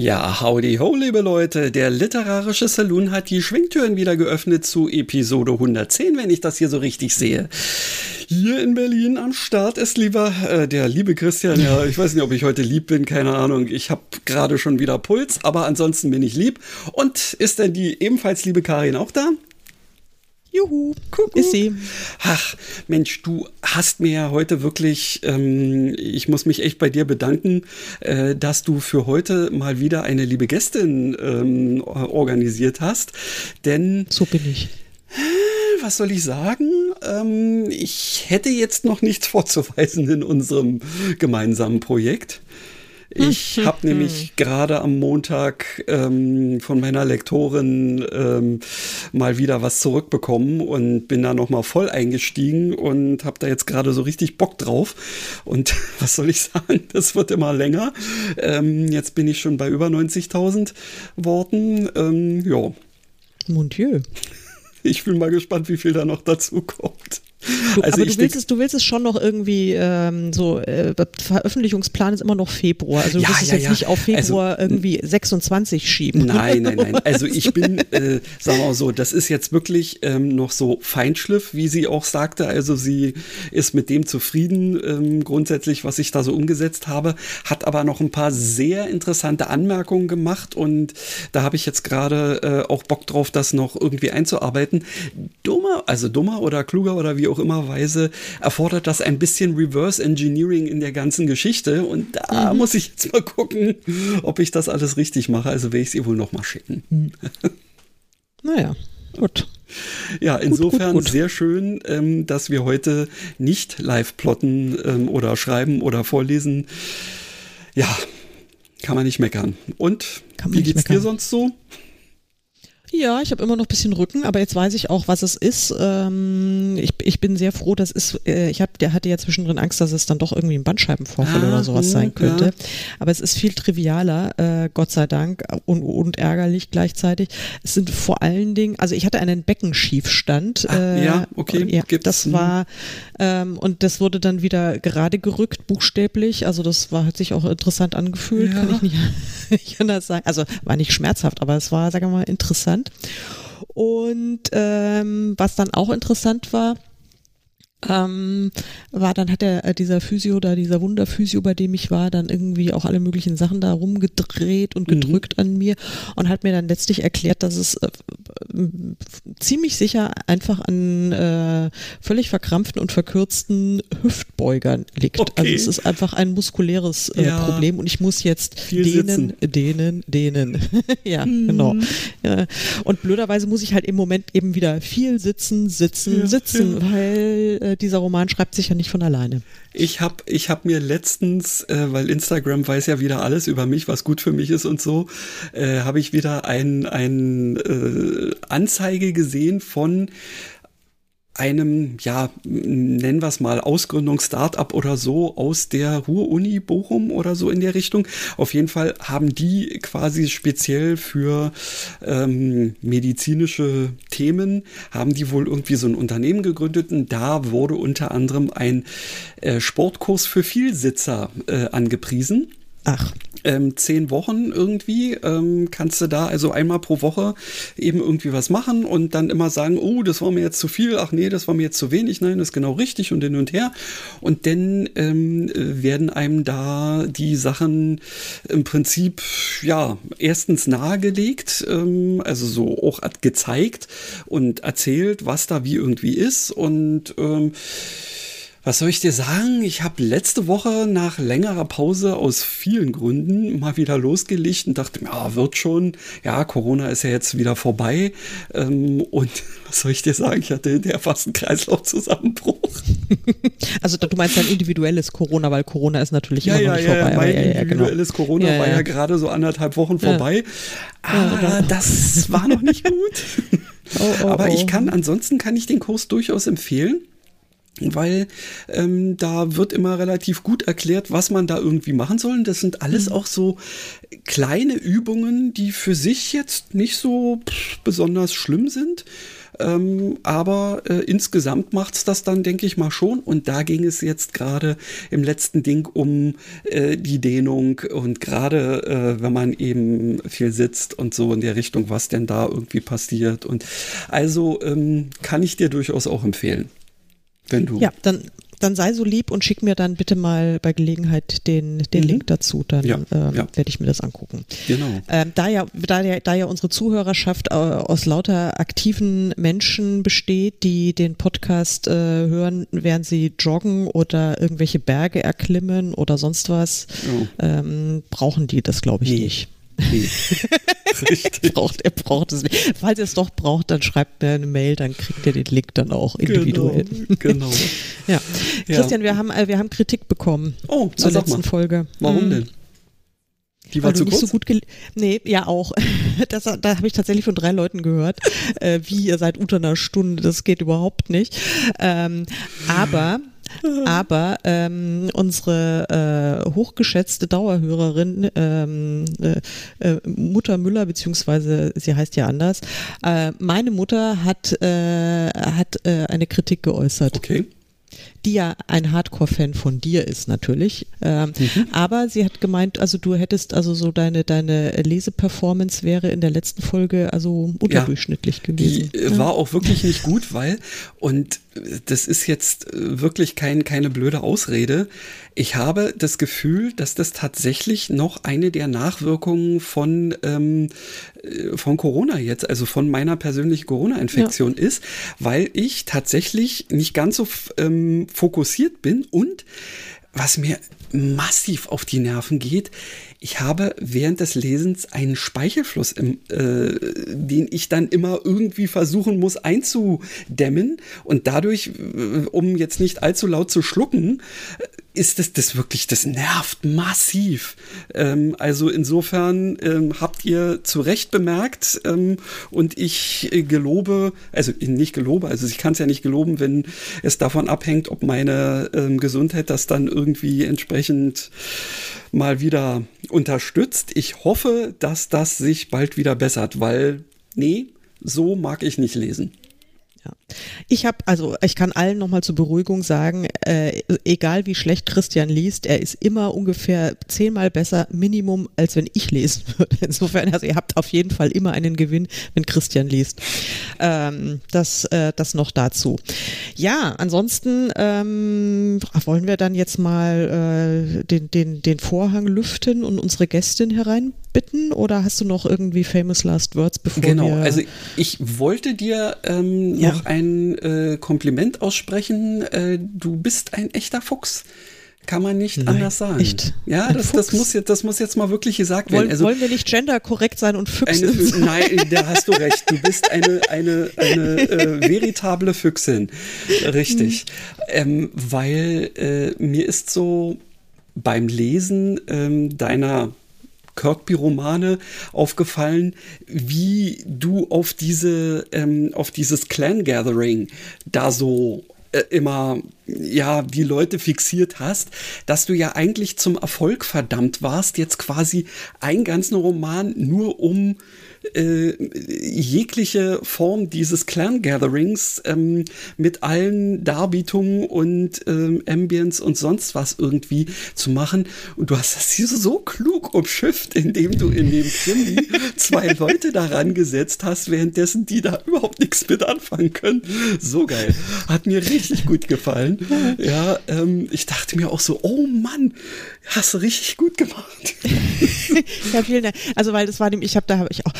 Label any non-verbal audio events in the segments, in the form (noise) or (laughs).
Ja, howdy ho, liebe Leute. Der literarische Saloon hat die Schwingtüren wieder geöffnet zu Episode 110, wenn ich das hier so richtig sehe. Hier in Berlin am Start ist lieber äh, der liebe Christian. Ja, ich weiß nicht, ob ich heute lieb bin, keine Ahnung. Ich habe gerade schon wieder Puls, aber ansonsten bin ich lieb. Und ist denn die ebenfalls liebe Karin auch da? Juhu, Kuckuck. ist sie. Ach, Mensch, du hast mir ja heute wirklich, ähm, ich muss mich echt bei dir bedanken, äh, dass du für heute mal wieder eine liebe Gästin ähm, organisiert hast. Denn. So bin ich. Was soll ich sagen? Ähm, ich hätte jetzt noch nichts (laughs) vorzuweisen in unserem gemeinsamen Projekt. Ich hm, habe nämlich hm. gerade am Montag ähm, von meiner Lektorin ähm, mal wieder was zurückbekommen und bin da noch mal voll eingestiegen und habe da jetzt gerade so richtig Bock drauf. Und (laughs) was soll ich sagen? Das wird immer länger. Ähm, jetzt bin ich schon bei über 90.000 Worten. Ähm, ja. Mon Dieu. Ich bin mal gespannt, wie viel da noch dazu kommt. Du, (laughs) also aber du willst, es, du willst es schon noch irgendwie ähm, so, äh, Veröffentlichungsplan ist immer noch Februar. Also du ja, willst es ja, jetzt ja. nicht auf Februar also, irgendwie 26 schieben. Nein, nein, nein. Also (laughs) ich bin, äh, sagen wir mal so, das ist jetzt wirklich ähm, noch so Feinschliff, wie sie auch sagte. Also sie ist mit dem zufrieden, ähm, grundsätzlich, was ich da so umgesetzt habe, hat aber noch ein paar sehr interessante Anmerkungen gemacht und da habe ich jetzt gerade äh, auch Bock drauf, das noch irgendwie einzuarbeiten. Dummer, also dummer oder kluger oder wie auch immer Weise erfordert das ein bisschen Reverse Engineering in der ganzen Geschichte. Und da mhm. muss ich jetzt mal gucken, ob ich das alles richtig mache. Also werde ich es ihr wohl noch mal schicken. Mhm. Naja, gut. Ja, insofern gut, gut, gut. sehr schön, ähm, dass wir heute nicht live plotten ähm, oder schreiben oder vorlesen. Ja, kann man nicht meckern. Und wie geht's meckern. dir sonst so? Ja, ich habe immer noch ein bisschen Rücken, aber jetzt weiß ich auch, was es ist. Ähm, ich, ich bin sehr froh, dass es, äh, ich hab, der hatte ja zwischendrin Angst, dass es dann doch irgendwie ein Bandscheibenvorfall ah, oder sowas oh, sein könnte. Ja. Aber es ist viel trivialer, äh, Gott sei Dank, und, und ärgerlich gleichzeitig. Es sind vor allen Dingen, also ich hatte einen Beckenschiefstand. Ah, äh, ja, okay. Ja, das war, ähm, und das wurde dann wieder gerade gerückt, buchstäblich. Also das war, hat sich auch interessant angefühlt, ja. kann ich nicht, (laughs) nicht anders sagen. Also war nicht schmerzhaft, aber es war, sagen wir mal, interessant interessant. Und ähm, was dann auch interessant war, ähm, war dann hat er äh, dieser Physio da dieser Wunderphysio, bei dem ich war, dann irgendwie auch alle möglichen Sachen da rumgedreht und mhm. gedrückt mhm. an mir und hat mir dann letztlich erklärt, dass es äh, ziemlich sicher einfach an äh, völlig verkrampften und verkürzten Hüftbeugern liegt. Also okay. Also es ist einfach ein muskuläres äh, ja. Problem und ich muss jetzt Viel dehnen, sitzen. dehnen, dehnen. (laughs) ja, mhm. genau. Ja. Und blöderweise muss ich halt im Moment eben wieder viel sitzen, sitzen, ja, sitzen, weil äh, dieser Roman schreibt sich ja nicht von alleine. Ich habe ich hab mir letztens, äh, weil Instagram weiß ja wieder alles über mich, was gut für mich ist und so, äh, habe ich wieder ein, ein äh, Anzeige gesehen von einem, ja, nennen wir es mal, Ausgründungs-Startup oder so aus der Ruhr-Uni Bochum oder so in der Richtung. Auf jeden Fall haben die quasi speziell für ähm, medizinische Themen, haben die wohl irgendwie so ein Unternehmen gegründet und da wurde unter anderem ein äh, Sportkurs für Vielsitzer äh, angepriesen. Ach. Ähm, zehn Wochen irgendwie ähm, kannst du da also einmal pro Woche eben irgendwie was machen und dann immer sagen, oh, das war mir jetzt zu viel, ach nee, das war mir jetzt zu wenig, nein, das ist genau richtig und hin und her. Und dann ähm, werden einem da die Sachen im Prinzip, ja, erstens nahegelegt, ähm, also so auch gezeigt und erzählt, was da wie irgendwie ist und ähm, was soll ich dir sagen? Ich habe letzte Woche nach längerer Pause aus vielen Gründen mal wieder losgelegt und dachte, ja, wird schon. Ja, Corona ist ja jetzt wieder vorbei. Ähm, und (laughs) was soll ich dir sagen? Ich hatte hinterher fast einen Kreislaufzusammenbruch. (laughs) Also du meinst ein individuelles Corona, weil Corona ist natürlich ja, immer ja, noch nicht ja, vorbei. Mein ja, ja, individuelles genau. Corona war ja gerade so anderthalb Wochen vorbei. Aber das war noch nicht gut. (laughs) Oh, oh, Aber ich oh. kann, ansonsten kann ich den Kurs durchaus empfehlen weil ähm, da wird immer relativ gut erklärt, was man da irgendwie machen soll. Und das sind alles mhm. auch so kleine Übungen, die für sich jetzt nicht so besonders schlimm sind. Ähm, aber äh, insgesamt macht's das dann, denke ich mal, schon. Und da ging es jetzt gerade im letzten Ding um äh, die Dehnung und gerade äh, wenn man eben viel sitzt und so in der Richtung, was denn da irgendwie passiert. Und also ähm, kann ich dir durchaus auch empfehlen. Wenn du. Ja, dann dann sei so lieb und schick mir dann bitte mal bei Gelegenheit den, den mhm. Link dazu. Dann ja, ähm, ja. werde ich mir das angucken. Genau. Ähm, da, ja, da, ja, da ja unsere Zuhörerschaft äh, aus lauter aktiven Menschen besteht, die den Podcast äh, hören, während sie joggen oder irgendwelche Berge erklimmen oder sonst was, oh. ähm, brauchen die das, glaube ich, nee. nicht. Nee. (laughs) Richtig. braucht, er braucht es nicht. Falls ihr es doch braucht, dann schreibt mir eine Mail, dann kriegt ihr den Link dann auch individuell. Genau. genau. (laughs) ja. ja. Christian, wir haben, äh, wir haben Kritik bekommen oh, zur letzten. Folge. Warum hm. denn? Die war Weil zu kurz? So gut nee, ja auch. (laughs) Das, da habe ich tatsächlich von drei Leuten gehört, äh, wie ihr seid unter einer Stunde, das geht überhaupt nicht. Ähm, aber (laughs) aber ähm, unsere äh, hochgeschätzte Dauerhörerin ähm, äh, äh, Mutter Müller, beziehungsweise sie heißt ja anders, äh, meine Mutter hat, äh, hat äh, eine Kritik geäußert. Okay die ja ein Hardcore-Fan von dir ist natürlich. Ähm, mhm. Aber sie hat gemeint, also du hättest also so deine, deine Leseperformance wäre in der letzten Folge also unterdurchschnittlich ja, gewesen. Die ja. war auch wirklich nicht gut, weil, und das ist jetzt wirklich kein, keine blöde Ausrede, ich habe das Gefühl, dass das tatsächlich noch eine der Nachwirkungen von, ähm, äh, von Corona jetzt, also von meiner persönlichen Corona-Infektion ja. ist, weil ich tatsächlich nicht ganz so ähm, fokussiert bin und was mir massiv auf die Nerven geht, ich habe während des Lesens einen Speichelfluss, im, äh, den ich dann immer irgendwie versuchen muss einzudämmen und dadurch, äh, um jetzt nicht allzu laut zu schlucken, ist das, das wirklich, das nervt massiv. Ähm, also insofern ähm, habt ihr zu Recht bemerkt ähm, und ich äh, gelobe, also nicht gelobe, also ich kann es ja nicht geloben, wenn es davon abhängt, ob meine ähm, Gesundheit das dann irgendwie entsprechend mal wieder unterstützt. Ich hoffe, dass das sich bald wieder bessert, weil nee, so mag ich nicht lesen. Ja. Ich habe, also ich kann allen nochmal zur Beruhigung sagen, äh, egal wie schlecht Christian liest, er ist immer ungefähr zehnmal besser Minimum, als wenn ich lesen (laughs) würde. Insofern, also ihr habt auf jeden Fall immer einen Gewinn, wenn Christian liest. Ähm, das, äh, das noch dazu. Ja, ansonsten ähm, wollen wir dann jetzt mal äh, den, den, den Vorhang lüften und unsere Gästin hereinbitten oder hast du noch irgendwie famous last words bevor genau, wir... Genau, also ich wollte dir ähm, ja. Noch ein äh, Kompliment aussprechen. Äh, du bist ein echter Fuchs. Kann man nicht Nein, anders sagen. Echt? Ja, das, das, muss jetzt, das muss jetzt mal wirklich gesagt werden. Also, wollen wir nicht genderkorrekt sein und Füchse sein? Nein, (laughs) da hast du recht. Du bist eine, eine, eine äh, veritable Füchsin. Richtig. Mhm. Ähm, weil äh, mir ist so beim Lesen ähm, deiner Kirkby-Romane aufgefallen, wie du auf diese, ähm, auf dieses Clan-Gathering da so äh, immer ja die Leute fixiert hast, dass du ja eigentlich zum Erfolg verdammt warst, jetzt quasi einen ganzen Roman nur um äh, jegliche Form dieses Clan-Gatherings ähm, mit allen Darbietungen und ähm, Ambience und sonst was irgendwie zu machen. Und du hast das hier so klug umschifft, indem du in dem Krimi zwei (laughs) Leute daran gesetzt hast, währenddessen die da überhaupt nichts mit anfangen können. So geil. Hat mir richtig gut gefallen. Ja, ähm, ich dachte mir auch so, oh Mann, hast du richtig gut gemacht. (laughs) ja, vielen Dank. Also, weil das war dem, ich habe da habe ich auch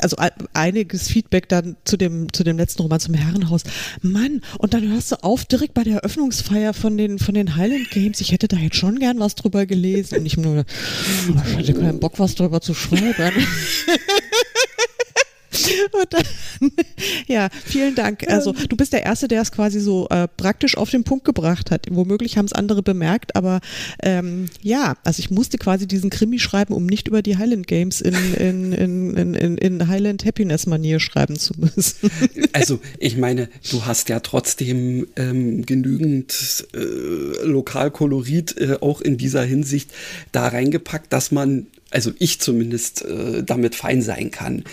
also einiges Feedback dann zu dem, zu dem letzten Roman zum Herrenhaus. Mann, und dann hörst du auf direkt bei der Eröffnungsfeier von den, von den Highland Games. Ich hätte da jetzt schon gern was drüber gelesen. Und ich nur, oh, ich hatte keinen Bock, was drüber zu schreiben. (laughs) (laughs) dann, ja, vielen Dank. Also du bist der Erste, der es quasi so äh, praktisch auf den Punkt gebracht hat. Womöglich haben es andere bemerkt, aber ähm, ja, also ich musste quasi diesen Krimi schreiben, um nicht über die Highland Games in, in, in, in, in Highland Happiness Manier schreiben zu müssen. Also ich meine, du hast ja trotzdem ähm, genügend äh, Lokalkolorit äh, auch in dieser Hinsicht da reingepackt, dass man also ich zumindest äh, damit fein sein kann.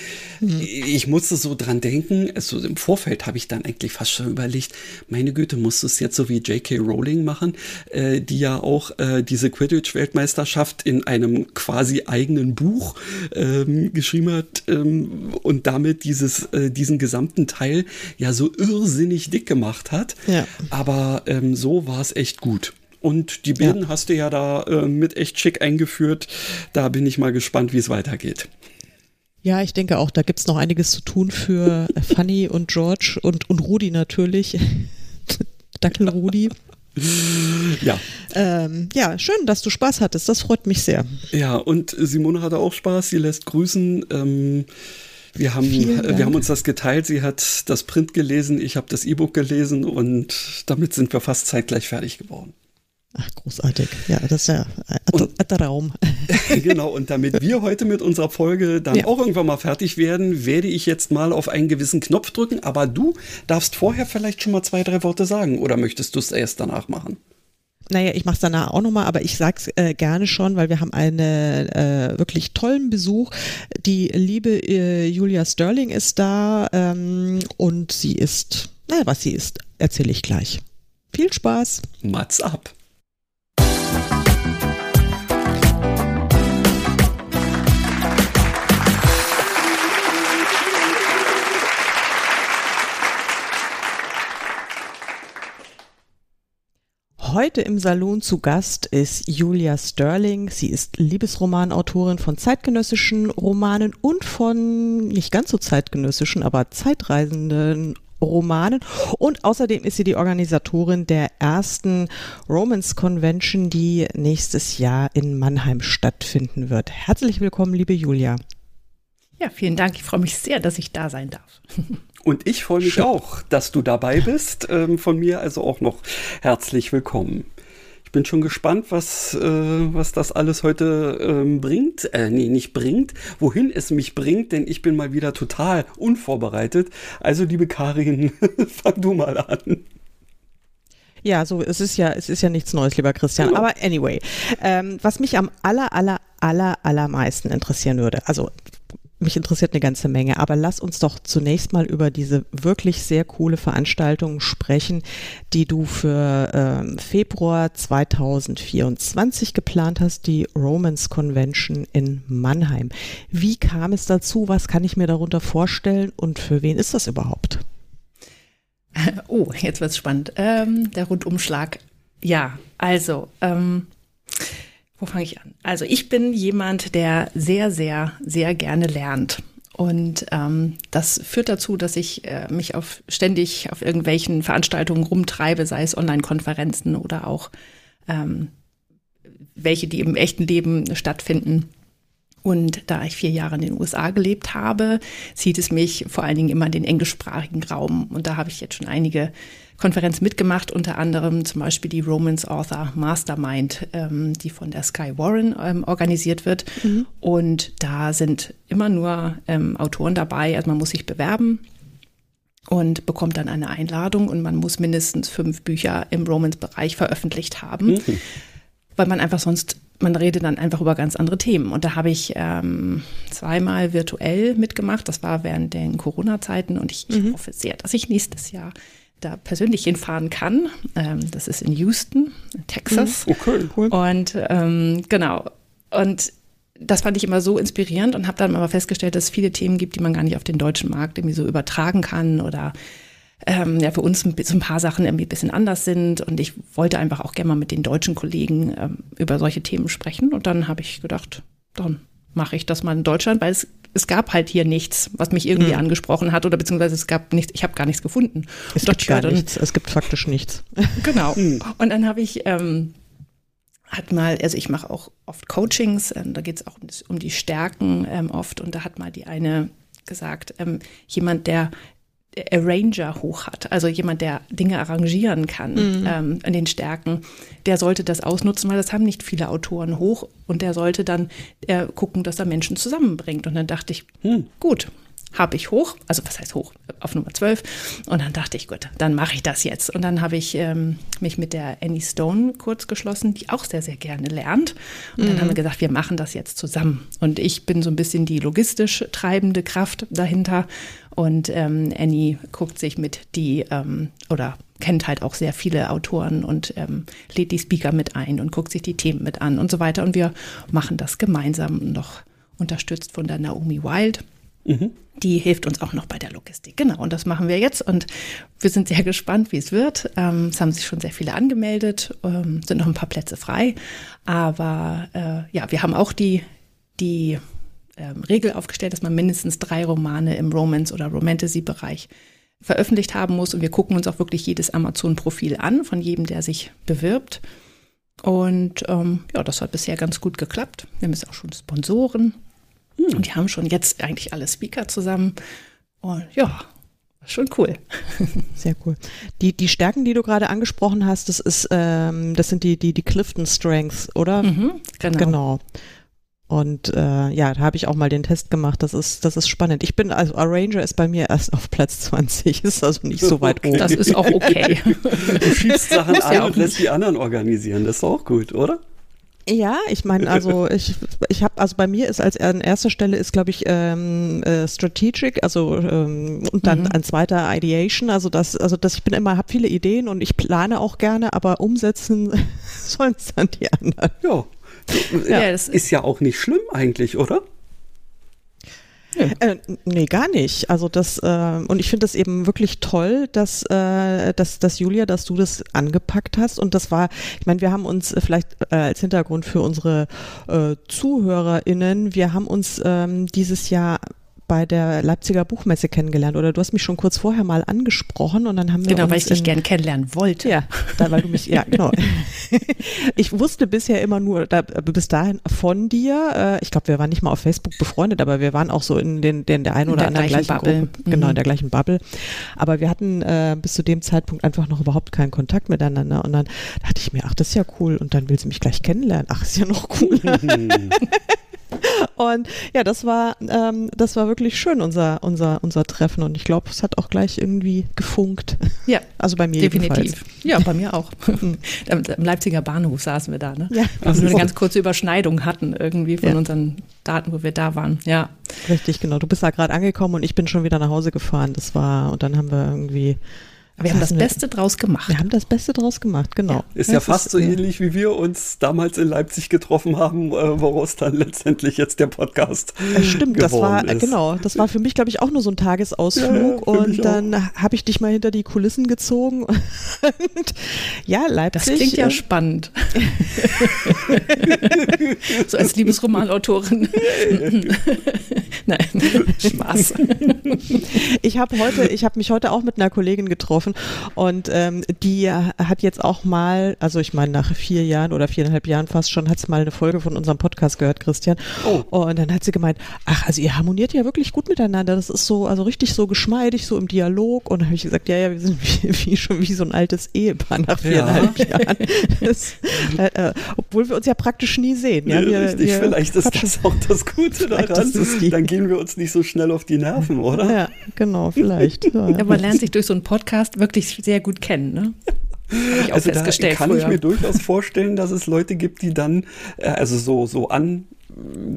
Mhm. Ich musste so dran denken, also im Vorfeld habe ich dann eigentlich fast schon überlegt, meine Güte, musst du es jetzt so wie J.K. Rowling machen, äh, die ja auch äh, diese Quidditch-Weltmeisterschaft in einem quasi eigenen Buch ähm, geschrieben hat ähm, und damit dieses, äh, diesen gesamten Teil ja so irrsinnig dick gemacht hat. Ja. Aber ähm, so war es echt gut. Und die Bilden ja. hast du ja da äh, mit echt schick eingeführt. Da bin ich mal gespannt, wie es weitergeht. Ja, ich denke auch, da gibt es noch einiges zu tun für Fanny und George und, und Rudi natürlich. (laughs) Dackel Rudi. Ja. Ähm, ja, schön, dass du Spaß hattest. Das freut mich sehr. Ja, und Simone hatte auch Spaß. Sie lässt grüßen. Ähm, wir haben, wir haben uns das geteilt. Sie hat das Print gelesen, ich habe das E-Book gelesen und damit sind wir fast zeitgleich fertig geworden. Ach, großartig. Ja, das ist ja ein Raum. (laughs) genau, und damit wir heute mit unserer Folge dann ja. auch irgendwann mal fertig werden, werde ich jetzt mal auf einen gewissen Knopf drücken. Aber du darfst vorher vielleicht schon mal zwei, drei Worte sagen oder möchtest du es erst danach machen? Naja, ich mache es danach auch nochmal, aber ich sag's äh, gerne schon, weil wir haben einen äh, wirklich tollen Besuch. Die liebe äh, Julia Sterling ist da ähm, und sie ist, naja, was sie ist, erzähle ich gleich. Viel Spaß. Mats ab. Heute im Salon zu Gast ist Julia Sterling. Sie ist Liebesromanautorin von zeitgenössischen Romanen und von nicht ganz so zeitgenössischen, aber zeitreisenden Romanen. Und außerdem ist sie die Organisatorin der ersten Romance Convention, die nächstes Jahr in Mannheim stattfinden wird. Herzlich willkommen, liebe Julia. Ja, vielen Dank. Ich freue mich sehr, dass ich da sein darf. (laughs) Und ich freue mich Schön. auch, dass du dabei bist. Ähm, von mir also auch noch herzlich willkommen. Ich bin schon gespannt, was, äh, was das alles heute ähm, bringt. Äh, nee, nicht bringt, wohin es mich bringt, denn ich bin mal wieder total unvorbereitet. Also, liebe Karin, (laughs) fang du mal an. Ja, so es ist ja, es ist ja nichts Neues, lieber Christian. Genau. Aber anyway, ähm, was mich am aller, aller, aller, allermeisten interessieren würde, also mich interessiert eine ganze Menge, aber lass uns doch zunächst mal über diese wirklich sehr coole Veranstaltung sprechen, die du für ähm, Februar 2024 geplant hast, die Romance Convention in Mannheim. Wie kam es dazu? Was kann ich mir darunter vorstellen und für wen ist das überhaupt? Oh, jetzt wird's spannend. Ähm, der Rundumschlag. Ja, also ähm, wo fange ich an? Also ich bin jemand, der sehr, sehr, sehr gerne lernt. Und ähm, das führt dazu, dass ich äh, mich auf, ständig auf irgendwelchen Veranstaltungen rumtreibe, sei es Online-Konferenzen oder auch ähm, welche, die im echten Leben stattfinden. Und da ich vier Jahre in den USA gelebt habe, zieht es mich vor allen Dingen immer in den englischsprachigen Raum. Und da habe ich jetzt schon einige Konferenz mitgemacht, unter anderem zum Beispiel die Romance Author Mastermind, ähm, die von der Sky Warren ähm, organisiert wird. Mhm. Und da sind immer nur ähm, Autoren dabei. Also man muss sich bewerben und bekommt dann eine Einladung und man muss mindestens fünf Bücher im Romance-Bereich veröffentlicht haben, mhm. weil man einfach sonst man redet dann einfach über ganz andere Themen. Und da habe ich ähm, zweimal virtuell mitgemacht. Das war während den Corona-Zeiten und ich, mhm. ich hoffe sehr, dass ich nächstes Jahr da persönlich hinfahren kann. Ähm, das ist in Houston, Texas. Mhm. Okay, cool. Und ähm, genau. Und das fand ich immer so inspirierend und habe dann aber festgestellt, dass es viele Themen gibt, die man gar nicht auf den deutschen Markt irgendwie so übertragen kann oder ähm, ja für uns ein, so ein paar Sachen irgendwie ein bisschen anders sind. Und ich wollte einfach auch gerne mal mit den deutschen Kollegen ähm, über solche Themen sprechen. Und dann habe ich gedacht, dann mache ich das mal in Deutschland, weil es es gab halt hier nichts, was mich irgendwie mhm. angesprochen hat oder beziehungsweise es gab nichts, ich habe gar nichts gefunden. Es gibt gar nichts, es gibt faktisch nichts. (laughs) Genau. Mhm. Und dann habe ich ähm, hat mal, also ich mache auch oft Coachings, ähm, da geht es auch um, um, die Stärken ähm, oft und da hat mal die eine gesagt, ähm, jemand, der Arranger hoch hat, also jemand, der Dinge arrangieren kann mhm. ähm, in den Stärken, der sollte das ausnutzen, weil das haben nicht viele Autoren hoch und der sollte dann äh, gucken, dass er Menschen zusammenbringt. Und dann dachte ich, hm. gut, habe ich hoch, also was heißt hoch, auf Nummer 12. Und dann dachte ich, gut, dann mache ich das jetzt. Und dann habe ich ähm, mich mit der Annie Stone kurz geschlossen, die auch sehr, sehr gerne lernt. Und mhm. dann haben wir gesagt, wir machen das jetzt zusammen. Und ich bin so ein bisschen die logistisch treibende Kraft dahinter. Und ähm, Annie guckt sich mit die ähm, oder kennt halt auch sehr viele Autoren und ähm, lädt die Speaker mit ein und guckt sich die Themen mit an und so weiter. Und wir machen das gemeinsam noch unterstützt von der Naomi Wild. Mhm. Die hilft uns auch noch bei der Logistik. Genau, und das machen wir jetzt. Und wir sind sehr gespannt, wie es wird. Ähm, es haben sich schon sehr viele angemeldet, ähm, sind noch ein paar Plätze frei. Aber äh, ja, wir haben auch die, die ähm, Regel aufgestellt, dass man mindestens drei Romane im Romance- oder Romantasy-Bereich veröffentlicht haben muss. Und wir gucken uns auch wirklich jedes Amazon-Profil an, von jedem, der sich bewirbt. Und ähm, ja, das hat bisher ganz gut geklappt. Wir haben jetzt auch schon Sponsoren. Hm. Und die haben schon jetzt eigentlich alle Speaker zusammen. Und ja, schon cool. (laughs) Sehr cool. Die, die Stärken, die du gerade angesprochen hast, das ist, ähm, das sind die, die, die Clifton Strengths, oder? Mhm, genau. genau. Und äh, ja, da habe ich auch mal den Test gemacht. Das ist, das ist spannend. Ich bin, also Arranger ist bei mir erst auf Platz 20, (laughs) ist also nicht so weit oben. Das ist auch (laughs) okay. du schiebst Sachen ein ja und lässt die anderen organisieren. Das ist auch gut, oder? Ja, ich meine, also ich, ich habe, also bei mir ist als an erster Stelle ist, glaube ich, ähm, äh, Strategic, also ähm, und dann mhm. ein zweiter Ideation, also das, also das, ich bin immer, habe viele Ideen und ich plane auch gerne, aber umsetzen (laughs) sollen es dann die anderen. Ja, ja, das ist ja auch nicht schlimm eigentlich, oder? Äh, nee, gar nicht. Also das, äh, und ich finde es eben wirklich toll, dass, äh, dass, dass Julia, dass du das angepackt hast. Und das war, ich meine, wir haben uns vielleicht äh, als Hintergrund für unsere äh, ZuhörerInnen, wir haben uns ähm, dieses Jahr bei der Leipziger Buchmesse kennengelernt oder du hast mich schon kurz vorher mal angesprochen und dann haben wir genau, weil ich dich gern kennenlernen wollte. Ja, da, weil du mich ja (laughs) genau. ich wusste bisher immer nur da, bis dahin von dir. Äh, ich glaube, wir waren nicht mal auf Facebook befreundet, aber wir waren auch so in den, den der einen oder anderen gleichen, gleichen Bubble. Gruppe, genau in mhm. der gleichen Bubble. Aber wir hatten äh, bis zu dem Zeitpunkt einfach noch überhaupt keinen Kontakt miteinander und dann dachte ich mir, ach, das ist ja cool und dann will sie mich gleich kennenlernen. Ach, ist ja noch cool. (laughs) Und ja, das war, ähm, das war wirklich schön, unser, unser, unser Treffen. Und ich glaube, es hat auch gleich irgendwie gefunkt. Ja. Also bei mir definitiv. Jedenfalls. Ja, bei mir auch. (laughs) Im Leipziger Bahnhof saßen wir da, ne? Ja. Also wir eine ganz kurze Überschneidung hatten irgendwie von ja. unseren Daten, wo wir da waren. Ja. Richtig, genau. Du bist da gerade angekommen und ich bin schon wieder nach Hause gefahren. Das war, und dann haben wir irgendwie wir haben das Beste draus gemacht. Wir haben das Beste draus gemacht, genau. Ja. Ist ja, ja fast ist, so ähnlich, wie wir uns damals in Leipzig getroffen haben, äh, woraus dann letztendlich jetzt der Podcast äh, Stimmt, das war, ist. genau, das war für mich, glaube ich, auch nur so ein Tagesausflug ja, und dann habe ich dich mal hinter die Kulissen gezogen (laughs) und ja, Leipzig. Das klingt ja äh, spannend. (laughs) so als Liebesromanautorin. (laughs) Nein, Spaß. ich habe heute, ich habe mich heute auch mit einer Kollegin getroffen getroffen. Und ähm, die hat jetzt auch mal, also ich meine, nach vier Jahren oder viereinhalb Jahren fast schon, hat sie mal eine Folge von unserem Podcast gehört, Christian. Oh. Und dann hat sie gemeint, ach, also ihr harmoniert ja wirklich gut miteinander. Das ist so, also richtig so geschmeidig, so im Dialog. Und dann habe ich gesagt, ja, ja, wir sind (laughs) wie, wie, schon wie so ein altes Ehepaar nach viereinhalb ja. Jahren. Das, äh, äh, obwohl wir uns ja praktisch nie sehen. Ja, wir, richtig, wir vielleicht ist das auch das Gute daran. Dann gehen wir uns nicht so schnell auf die Nerven, oder? Ja, genau, vielleicht. (laughs) Ja. ja man lernt sich durch so einen Podcast wirklich sehr gut kennen, ne? also da kann früher. ich mir durchaus vorstellen, dass es Leute gibt, die dann, äh, also so, so an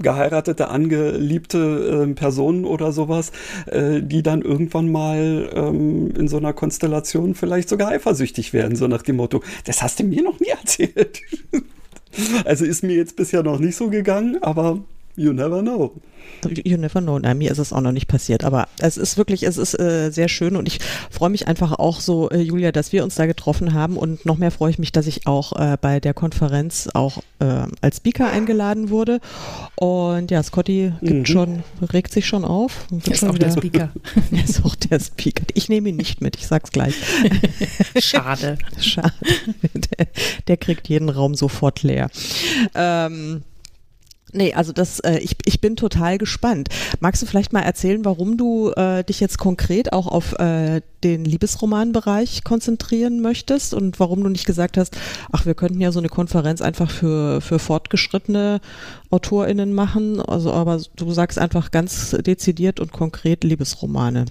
geheiratete, angeliebte äh, Personen oder sowas, äh, die dann irgendwann mal ähm, in so einer Konstellation vielleicht sogar eifersüchtig werden, so nach dem Motto, das hast du mir noch nie (laughs) erzählt. also ist mir jetzt bisher noch nicht so gegangen, aber you never know. You never know. Nein, mir ist es auch noch nicht passiert. Aber es ist wirklich, es ist äh, sehr schön und ich freue mich einfach auch so, äh, Julia, dass wir uns da getroffen haben und noch mehr freue ich mich, dass ich auch äh, bei der Konferenz auch äh, als Speaker eingeladen wurde. Und ja, Scotty gibt mhm. schon, regt sich schon auf. Er ist auch wieder, der Speaker. (laughs) er ist auch der Speaker. Ich nehme ihn nicht mit, ich sag's gleich. (laughs) Schade. Schade. Der, der, kriegt jeden Raum sofort leer. Ähm, Nee, also das, äh, ich, ich bin total gespannt. Magst du vielleicht mal erzählen, warum du äh, dich jetzt konkret auch auf äh, den Liebesromanbereich konzentrieren möchtest und warum du nicht gesagt hast, ach, wir könnten ja so eine Konferenz einfach für, für fortgeschrittene AutorInnen machen. Also, aber du sagst einfach ganz dezidiert und konkret Liebesromane.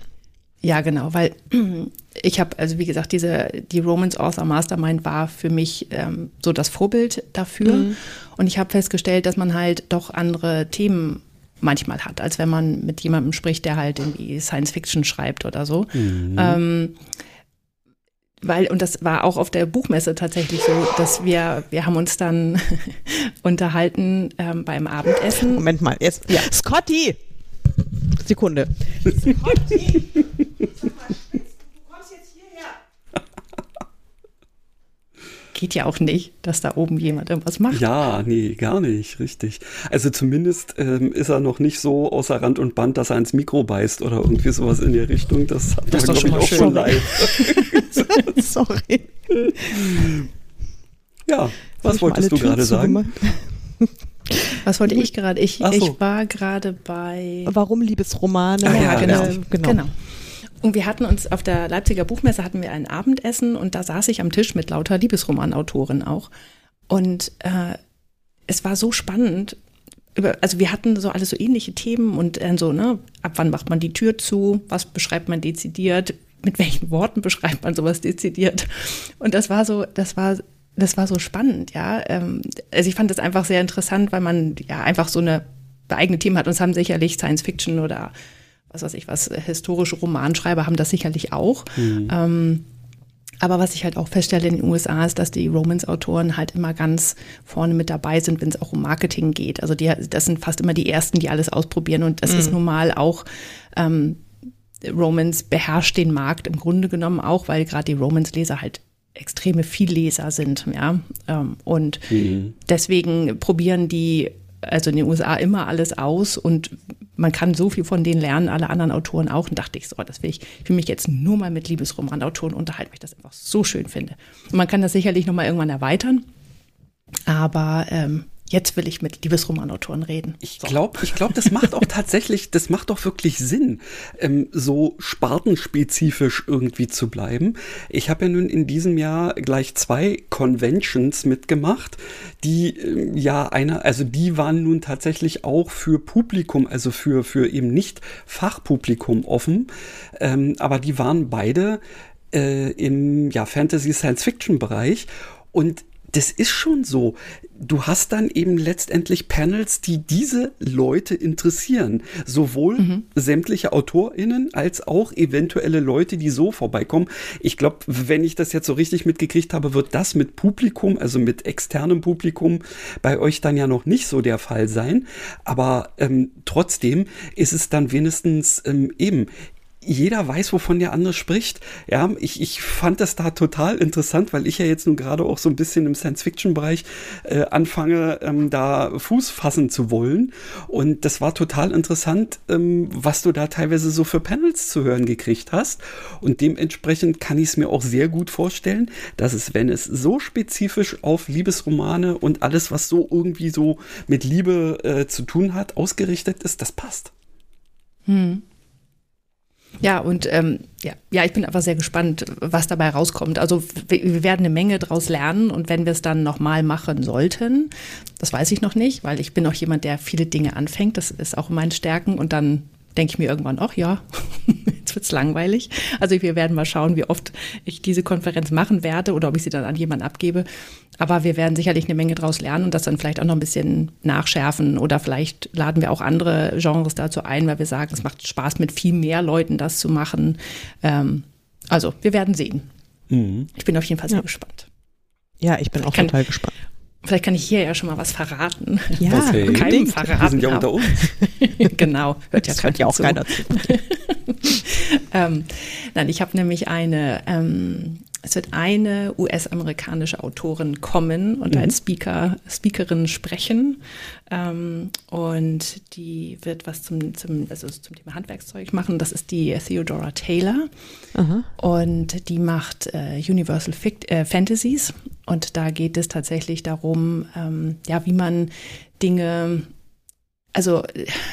Ja, genau, weil (clears throat) ich habe, also wie gesagt, diese, die Romance Author Mastermind war für mich ähm, so das Vorbild dafür. Mhm. Und ich habe festgestellt, dass man halt doch andere Themen manchmal hat, als wenn man mit jemandem spricht, der halt irgendwie Science Fiction schreibt oder so. Mhm. Ähm, weil, und das war auch auf der Buchmesse tatsächlich so, dass wir, wir haben uns dann (laughs) unterhalten ähm, beim Abendessen. Moment mal, jetzt, ja. Scotty! Sekunde. Geht ja auch nicht, dass da oben jemand irgendwas macht. Ja, nee, gar nicht, richtig. Also zumindest ähm, ist er noch nicht so außer Rand und Band, dass er ins Mikro beißt oder irgendwie sowas in der Richtung. Das hat das man, glaube ich, auch schon live. (laughs) Sorry. Ja, was wolltest du gerade sagen? Was wollte ich gerade? Ich, so. ich war gerade bei. Warum Liebesromane? Ah, ja, genau. Äh, genau. genau. Und wir hatten uns auf der Leipziger Buchmesse hatten wir ein Abendessen und da saß ich am Tisch mit lauter Liebesromanautoren auch. Und äh, es war so spannend. Also wir hatten so alles so ähnliche Themen und äh, so, ne, ab wann macht man die Tür zu, was beschreibt man dezidiert, mit welchen Worten beschreibt man sowas dezidiert. Und das war so, das war das war so spannend, ja. Ähm, also ich fand das einfach sehr interessant, weil man ja einfach so eine eigene Themen hat. Und es haben sicherlich Science Fiction oder was weiß ich was, historische Romanschreiber haben das sicherlich auch. Mhm. Ähm, aber was ich halt auch feststelle in den USA ist, dass die Romance-Autoren halt immer ganz vorne mit dabei sind, wenn es auch um Marketing geht. Also die, das sind fast immer die Ersten, die alles ausprobieren. Und das mhm. ist nun mal auch, ähm, Romance beherrscht den Markt im Grunde genommen auch, weil gerade die Romance-Leser halt extreme Vielleser sind, ja. Ähm, und mhm. deswegen probieren die also in den USA immer alles aus und man kann so viel von denen lernen, alle anderen Autoren auch. Und dachte ich so, das will ich, ich will mich jetzt nur mal mit Liebesromanautoren unterhalten, weil ich das einfach so schön finde. Und man kann das sicherlich nochmal irgendwann erweitern. Aber ähm, jetzt will ich mit Liebesromanautoren reden. Ich glaube, ich glaube, das macht auch (laughs) tatsächlich, das macht doch wirklich Sinn, ähm, so spartenspezifisch irgendwie zu bleiben. Ich habe ja nun in diesem Jahr gleich zwei Conventions mitgemacht, die äh, ja einer, also die waren nun tatsächlich auch für Publikum, also für, für eben nicht Fachpublikum offen, ähm, aber die waren beide äh, im ja, Fantasy-Science-Fiction-Bereich und das ist schon so. Du hast dann eben letztendlich Panels, die diese Leute interessieren. Sowohl mhm. sämtliche AutorInnen als auch eventuelle Leute, die so vorbeikommen. Ich glaube, wenn ich das jetzt so richtig mitgekriegt habe, wird das mit Publikum, also mit externem Publikum, bei euch dann ja noch nicht so der Fall sein. Aber ähm, trotzdem ist es dann wenigstens ähm, eben jeder weiß, wovon der andere spricht. Ja, ich, ich fand das da total interessant, weil ich ja jetzt nun gerade auch so ein bisschen im Science-Fiction-Bereich äh, anfange, ähm, da Fuß fassen zu wollen. Und das war total interessant, ähm, was du da teilweise so für Panels zu hören gekriegt hast. Und dementsprechend kann ich es mir auch sehr gut vorstellen, dass es, wenn es so spezifisch auf Liebesromane und alles, was so irgendwie so mit Liebe äh, zu tun hat, ausgerichtet ist, das passt. Hm. Ja, und ähm, ja, ja, ich bin einfach sehr gespannt, was dabei rauskommt. Also wir werden eine Menge daraus lernen und wenn wir es dann nochmal machen sollten, das weiß ich noch nicht, weil ich bin auch jemand, der viele Dinge anfängt. Das ist auch mein Stärken und dann denke ich mir irgendwann, ach ja, (laughs) jetzt wird's langweilig. Also wir werden mal schauen, wie oft ich diese Konferenz machen werde oder ob ich sie dann an jemanden abgebe. Aber wir werden sicherlich eine Menge daraus lernen und das dann vielleicht auch noch ein bisschen nachschärfen oder vielleicht laden wir auch andere Genres dazu ein, weil wir sagen, es macht Spaß, mit viel mehr Leuten das zu machen. Ähm, also wir werden sehen. Mhm. Ich bin auf jeden Fall sehr ja. gespannt. Ja, ich bin auch kann, total gespannt. Vielleicht kann ich hier ja schon mal was verraten. Ja, okay. keinem verraten. Wir sind ja unter uns. (laughs) genau, hört ja, das hört ja auch zu. keiner zu. (laughs) ähm, nein, ich habe nämlich eine ähm, es wird eine US-amerikanische Autorin kommen und mhm. als Speaker, Speakerin sprechen. Ähm, und die wird was zum, zum, also zum Thema Handwerkszeug machen. Das ist die Theodora Taylor. Aha. Und die macht äh, Universal Fict äh, Fantasies. Und da geht es tatsächlich darum, ähm, ja, wie man Dinge also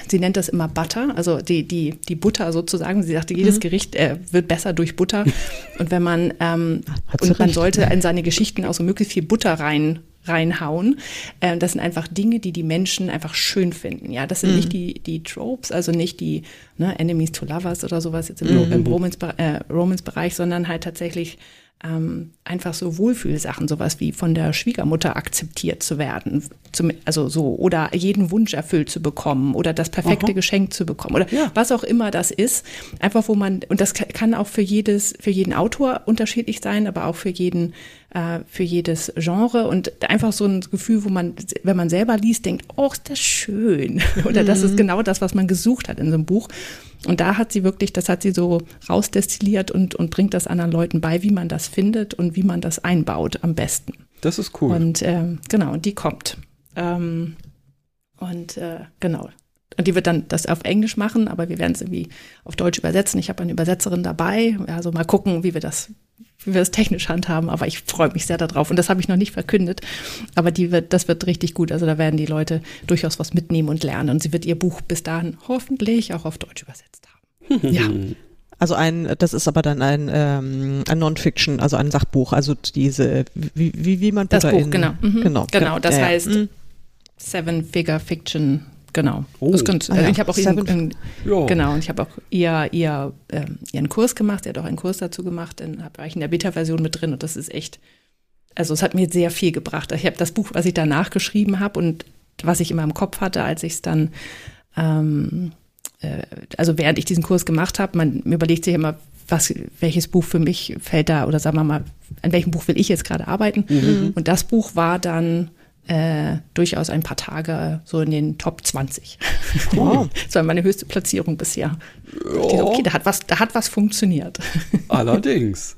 sie nennt das immer Butter, also die, die, die Butter sozusagen. Sie sagte, jedes mhm. Gericht äh, wird besser durch Butter. (laughs) Und wenn man, ähm, und man sollte in seine Geschichten auch so möglichst viel Butter rein reinhauen. Äh, das sind einfach Dinge, die die Menschen einfach schön finden. Ja, das sind mhm. nicht die, die Tropes, also nicht die ne, Enemies to Lovers oder sowas jetzt im, mhm. im Romance-Bereich, äh, Romance sondern halt tatsächlich ähm, einfach so Wohlfühlsachen, sowas wie von der Schwiegermutter akzeptiert zu werden, zum, also so, oder jeden Wunsch erfüllt zu bekommen oder das perfekte Aha. Geschenk zu bekommen oder ja. was auch immer das ist. Einfach, wo man, und das kann auch für jedes, für jeden Autor unterschiedlich sein, aber auch für jeden, äh, für jedes Genre und einfach so ein Gefühl, wo man, wenn man selber liest, denkt, oh, ist das schön. (laughs) oder das ist mhm. genau das, was man gesucht hat in so einem Buch. Und da hat sie wirklich, das hat sie so rausdestilliert und, und bringt das anderen Leuten bei, wie man das findet und wie man das einbaut am besten. Das ist cool. Und äh, genau, und die kommt. Ähm, und äh, genau. Und die wird dann das auf Englisch machen, aber wir werden es irgendwie auf Deutsch übersetzen. Ich habe eine Übersetzerin dabei. Also mal gucken, wie wir das, wie wir das technisch handhaben. Aber ich freue mich sehr darauf. Und das habe ich noch nicht verkündet. Aber die wird, das wird richtig gut. Also da werden die Leute durchaus was mitnehmen und lernen. Und sie wird ihr Buch bis dahin hoffentlich auch auf Deutsch übersetzt haben. (laughs) ja. Also ein, das ist aber dann ein, ähm, ein Non-Fiction, also ein Sachbuch, also diese, wie, wie, wie man Butter Das Buch, in, genau. Mhm. Genau, genau. Das ja, heißt ja. Seven Figure Fiction Genau. Oh. Das könnt, ah, ja. Ich habe auch ihren, ja. genau, und ich habe auch ihr, ihr, ähm, ihren Kurs gemacht. Er hat auch einen Kurs dazu gemacht. Dann war ich in der Beta-Version mit drin und das ist echt, also es hat mir sehr viel gebracht. Ich habe das Buch, was ich danach geschrieben habe und was ich immer im Kopf hatte, als ich es dann, ähm, äh, also während ich diesen Kurs gemacht habe, man überlegt sich immer, was, welches Buch für mich fällt da oder sagen wir mal, an welchem Buch will ich jetzt gerade arbeiten? Mhm. Und das Buch war dann äh, durchaus ein paar Tage so in den Top 20. Wow. (laughs) das war meine höchste Platzierung bisher. Ja. Okay, da hat was, da hat was funktioniert. (laughs) Allerdings.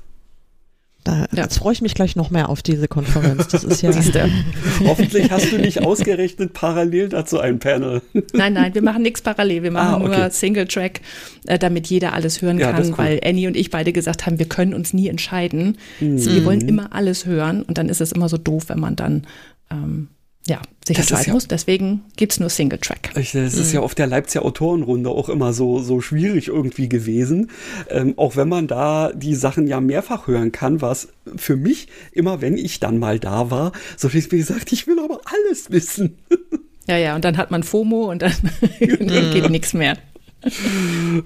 Da, ja. Jetzt freue ich mich gleich noch mehr auf diese Konferenz. Das ist ja. (laughs) Hoffentlich hast du nicht ausgerechnet parallel dazu ein Panel. Nein, nein, wir machen nichts parallel. Wir machen ah, okay. nur Single-Track, äh, damit jeder alles hören ja, kann, cool. weil Annie und ich beide gesagt haben, wir können uns nie entscheiden. Mhm. Wir wollen immer alles hören und dann ist es immer so doof, wenn man dann ähm, ja, sich das entscheiden ja, muss. Deswegen gibt es nur Single-Track. Das ist mhm. ja auf der Leipziger Autorenrunde auch immer so, so schwierig irgendwie gewesen. Ähm, auch wenn man da die Sachen ja mehrfach hören kann, war es für mich immer, wenn ich dann mal da war, so wie gesagt, ich will aber alles wissen. (laughs) Ja, ja, und dann hat man FOMO und dann (laughs) geht nichts mehr.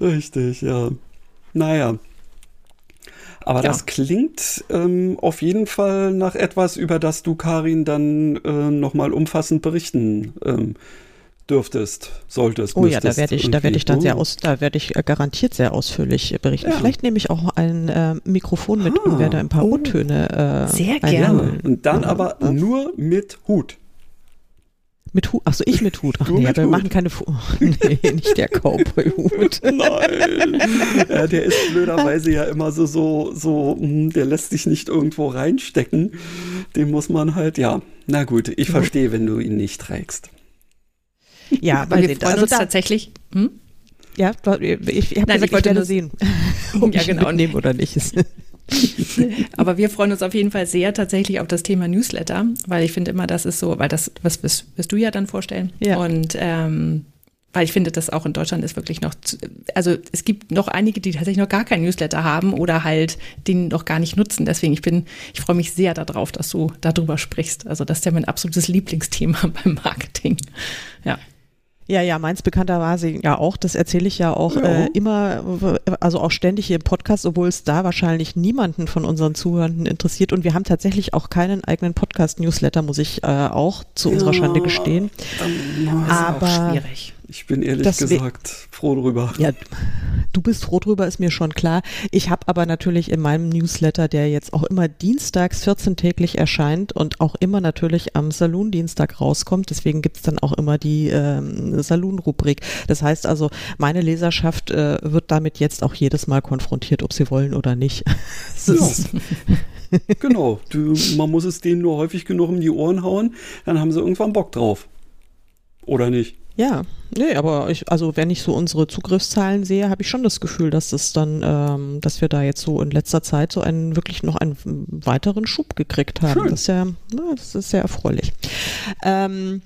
Richtig, ja. Naja, aber ja. das klingt ähm, auf jeden Fall nach etwas, über das du, Karin, dann äh, nochmal umfassend berichten ähm, dürftest, solltest. Oh ja, da werde ich, da werde ich dann oh. sehr aus, da werde ich äh, garantiert sehr ausführlich berichten. Ja. Vielleicht nehme ich auch ein äh, Mikrofon mit ah. und werde ein paar oh. O-Töne. Äh, sehr gerne. Und dann aber nur mit Hut. Mit Hut? Achso, ich mit Hut. Ach du nee, wir Hut. machen keine Fu (laughs) Nee, nicht der Cowboy-Hut. (laughs) Nein. Ja, der ist blöderweise ja immer so, so, so, hm, der lässt sich nicht irgendwo reinstecken. Den muss man halt, ja. Na gut, ich verstehe, wenn du ihn nicht trägst. Ja, weil wir freuen also uns tatsächlich. Hm? Ja, ich, ich habe gesagt, ich wollte nur sehen, (laughs) ob ja, genau. ich mitnehmen oder nicht. (laughs) Aber wir freuen uns auf jeden Fall sehr tatsächlich auf das Thema Newsletter, weil ich finde immer, das ist so, weil das, was wirst, wirst du ja dann vorstellen. Ja. Und ähm, weil ich finde, dass auch in Deutschland ist wirklich noch, zu, also es gibt noch einige, die tatsächlich noch gar kein Newsletter haben oder halt den noch gar nicht nutzen. Deswegen, ich bin, ich freue mich sehr darauf, dass du darüber sprichst. Also das ist ja mein absolutes Lieblingsthema (laughs) beim Marketing. Ja. Ja, ja, meins bekannterweise ja auch, das erzähle ich ja auch ja. Äh, immer, also auch ständig hier im Podcast, obwohl es da wahrscheinlich niemanden von unseren Zuhörenden interessiert. Und wir haben tatsächlich auch keinen eigenen Podcast-Newsletter, muss ich äh, auch zu ja, unserer Schande gestehen. Dann, Aber auch schwierig. Ich bin ehrlich gesagt froh drüber. Ja, du bist froh drüber, ist mir schon klar. Ich habe aber natürlich in meinem Newsletter, der jetzt auch immer dienstags 14-täglich erscheint und auch immer natürlich am Saloon-Dienstag rauskommt, deswegen gibt's dann auch immer die ähm, Saloon-Rubrik. Das heißt also, meine Leserschaft äh, wird damit jetzt auch jedes Mal konfrontiert, ob sie wollen oder nicht. (laughs) (laughs) Genau, du, man muss es denen nur häufig genug um die Ohren hauen, dann haben sie irgendwann Bock drauf. Oder nicht? Ja, Nee, aber ich, also wenn ich so unsere Zugriffszahlen sehe, habe ich schon das Gefühl, dass es dann, ähm, dass wir da jetzt so in letzter Zeit so einen wirklich noch einen weiteren Schub gekriegt haben. Schön. Das ist ja, na, das ist sehr erfreulich. Ähm,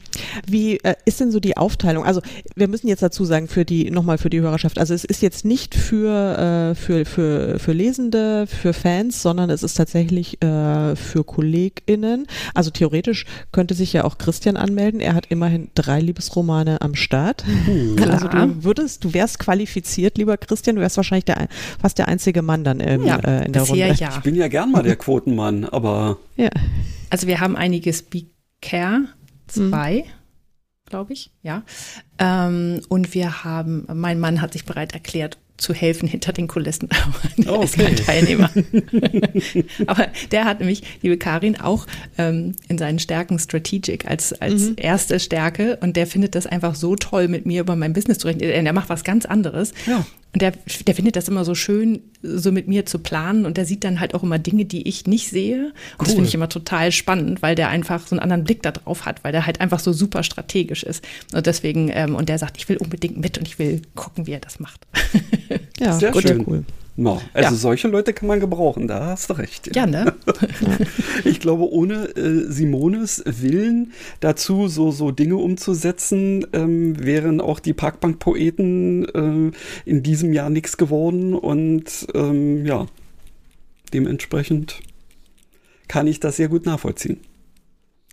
wie äh, ist denn so die Aufteilung? Also wir müssen jetzt dazu sagen, für die, nochmal für die Hörerschaft, also es ist jetzt nicht für, äh, für, für, für Lesende, für Fans, sondern es ist tatsächlich äh, für KollegInnen. Also theoretisch könnte sich ja auch Christian anmelden. Er hat immerhin drei Liebesromane am Start. Also du würdest, du wärst qualifiziert, lieber Christian, du wärst wahrscheinlich der, fast der einzige Mann dann im, Ja, äh, in der Runde. ja. Ich bin ja gern mal der Quotenmann, aber Ja. Also wir haben einige Speaker, zwei, glaube ich, ja. Ähm, und wir haben, mein Mann hat sich bereit erklärt, zu helfen hinter den Kulissen. Aber er ist Okay. kein Teilnehmer. (laughs) Aber der hat nämlich, liebe Karin, auch ähm, in seinen Stärken Strategic als, als erste Stärke und der findet das einfach so toll, mit mir über mein Business zu reden. Der macht was ganz anderes. Ja. Und der, der findet das immer so schön, so mit mir zu planen und der sieht dann halt auch immer Dinge, die ich nicht sehe. Und das Cool. finde ich immer total spannend, weil der einfach so einen anderen Blick da drauf hat, weil der halt einfach so super strategisch ist. Und deswegen, ähm, und der sagt, ich will unbedingt mit und ich will gucken, wie er das macht. (laughs) Ja, Sehr gut, schön. cool. No, also Ja. solche Leute kann man gebrauchen, da hast du recht. Ja, ne? (laughs) Ich glaube, ohne äh, Simones Willen dazu, so, so Dinge umzusetzen, ähm, wären auch die Parkbank-Poeten äh, in diesem Jahr nichts geworden. Und ähm, ja, dementsprechend kann ich das sehr gut nachvollziehen.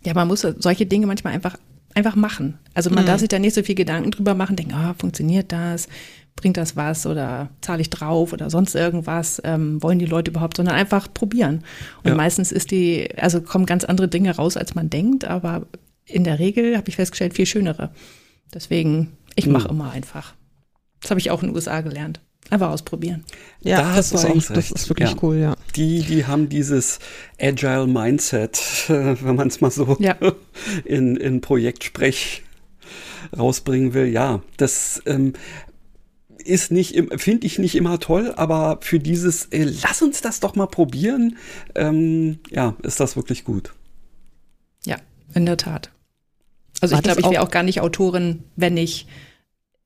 Ja, man muss solche Dinge manchmal einfach, einfach machen. Also man darf sich da nicht so viel Gedanken drüber machen, denken, ah, funktioniert das? Bringt das was oder zahle ich drauf oder sonst irgendwas? Ähm, wollen die Leute überhaupt, sondern einfach probieren. Und Ja. meistens ist die, also kommen ganz andere Dinge raus, als man denkt, aber in der Regel habe ich festgestellt, viel schönere. Deswegen, ich mache immer einfach. Das habe ich auch in den USA gelernt. Einfach ausprobieren. Ja, Da das hast du ist, das ist wirklich Ja. cool, ja. Die, die haben dieses Agile Mindset, (laughs) wenn man es mal so Ja. (laughs) in, in Projektsprech rausbringen will. Ja, das ähm, ist nicht, im- finde ich nicht immer toll, aber für dieses, äh, lass uns das doch mal probieren, ähm, ja, ist das wirklich gut. Ja, in der Tat. Also War ich glaube, ich wäre auch- auch gar nicht Autorin, wenn ich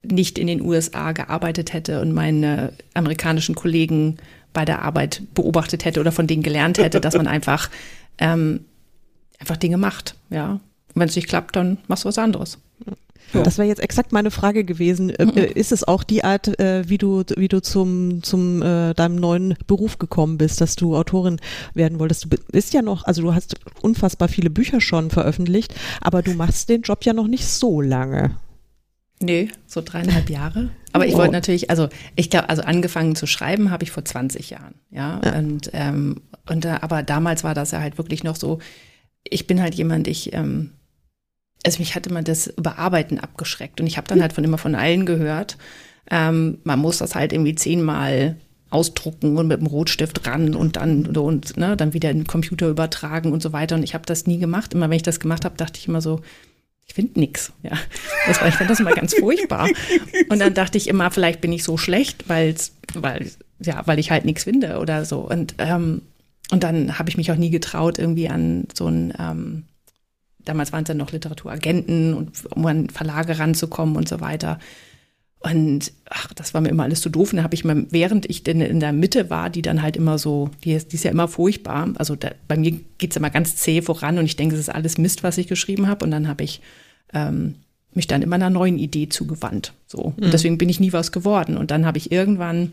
nicht in den USA gearbeitet hätte und meine amerikanischen Kollegen bei der Arbeit beobachtet hätte oder von denen gelernt hätte, dass man (laughs) einfach, ähm, einfach Dinge macht. Ja. Und wenn es nicht klappt, dann machst du was anderes. Ja. Das wäre jetzt exakt meine Frage gewesen. Äh, äh, Ist es auch die Art, äh, wie du, wie du zum, zum äh, deinem neuen Beruf gekommen bist, dass du Autorin werden wolltest? Du bist ja noch, also du hast unfassbar viele Bücher schon veröffentlicht, aber du machst den Job ja noch nicht so lange. Nee, so dreieinhalb Jahre. Aber ich Oh. wollte natürlich, also ich glaube, also angefangen zu schreiben habe ich vor 20 Jahren, ja. Ja. Und, ähm, und da, aber damals war das ja halt wirklich noch so, ich bin halt jemand, ich, ähm, also mich hat immer das Überarbeiten abgeschreckt. Und ich habe dann halt von immer von allen gehört, ähm, man muss das halt irgendwie zehnmal ausdrucken und mit dem Rotstift ran und dann und, und ne, dann wieder in den Computer übertragen und so weiter. Und ich habe das nie gemacht. Immer wenn ich das gemacht habe, dachte ich immer so, ich finde nix. Ja, das war, ich fand das immer ganz furchtbar. Und dann dachte ich immer, vielleicht bin ich so schlecht, weil's, weil ja, weil ich halt nichts finde oder so. Und ähm, und dann habe ich mich auch nie getraut, irgendwie an so ein ähm, damals waren es dann noch Literaturagenten und um an Verlage ranzukommen und so weiter. Und ach, das war mir immer alles zu doof. Und dann habe ich mal, während ich denn in der Mitte war, die dann halt immer so, die ist, die ist ja immer furchtbar. Also da, bei mir geht's immer ganz zäh voran und ich denke, es ist alles Mist, was ich geschrieben habe. Und dann habe ich ähm, mich dann immer einer neuen Idee zugewandt. So. Und deswegen bin ich nie was geworden. Und dann habe ich irgendwann,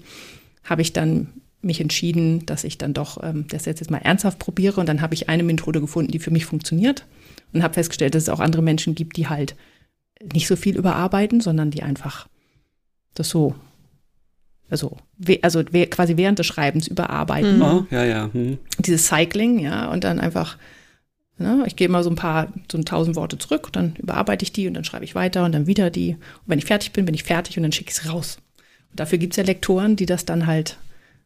habe ich dann mich entschieden, dass ich dann doch ähm, das jetzt, jetzt mal ernsthaft probiere. Und dann habe ich eine Methode gefunden, die für mich funktioniert. Und habe festgestellt, dass es auch andere Menschen gibt, die halt nicht so viel überarbeiten, sondern die einfach das so, also, also quasi während des Schreibens überarbeiten. Ah, ja, ja. Hm. Dieses Cycling, ja, und dann einfach, ne, ich gehe mal so ein paar, so ein tausend Worte zurück, dann überarbeite ich die und dann schreibe ich weiter und dann wieder die. Und wenn ich fertig bin, bin ich fertig und dann schicke ich es raus. Und dafür gibt es ja Lektoren, die das dann halt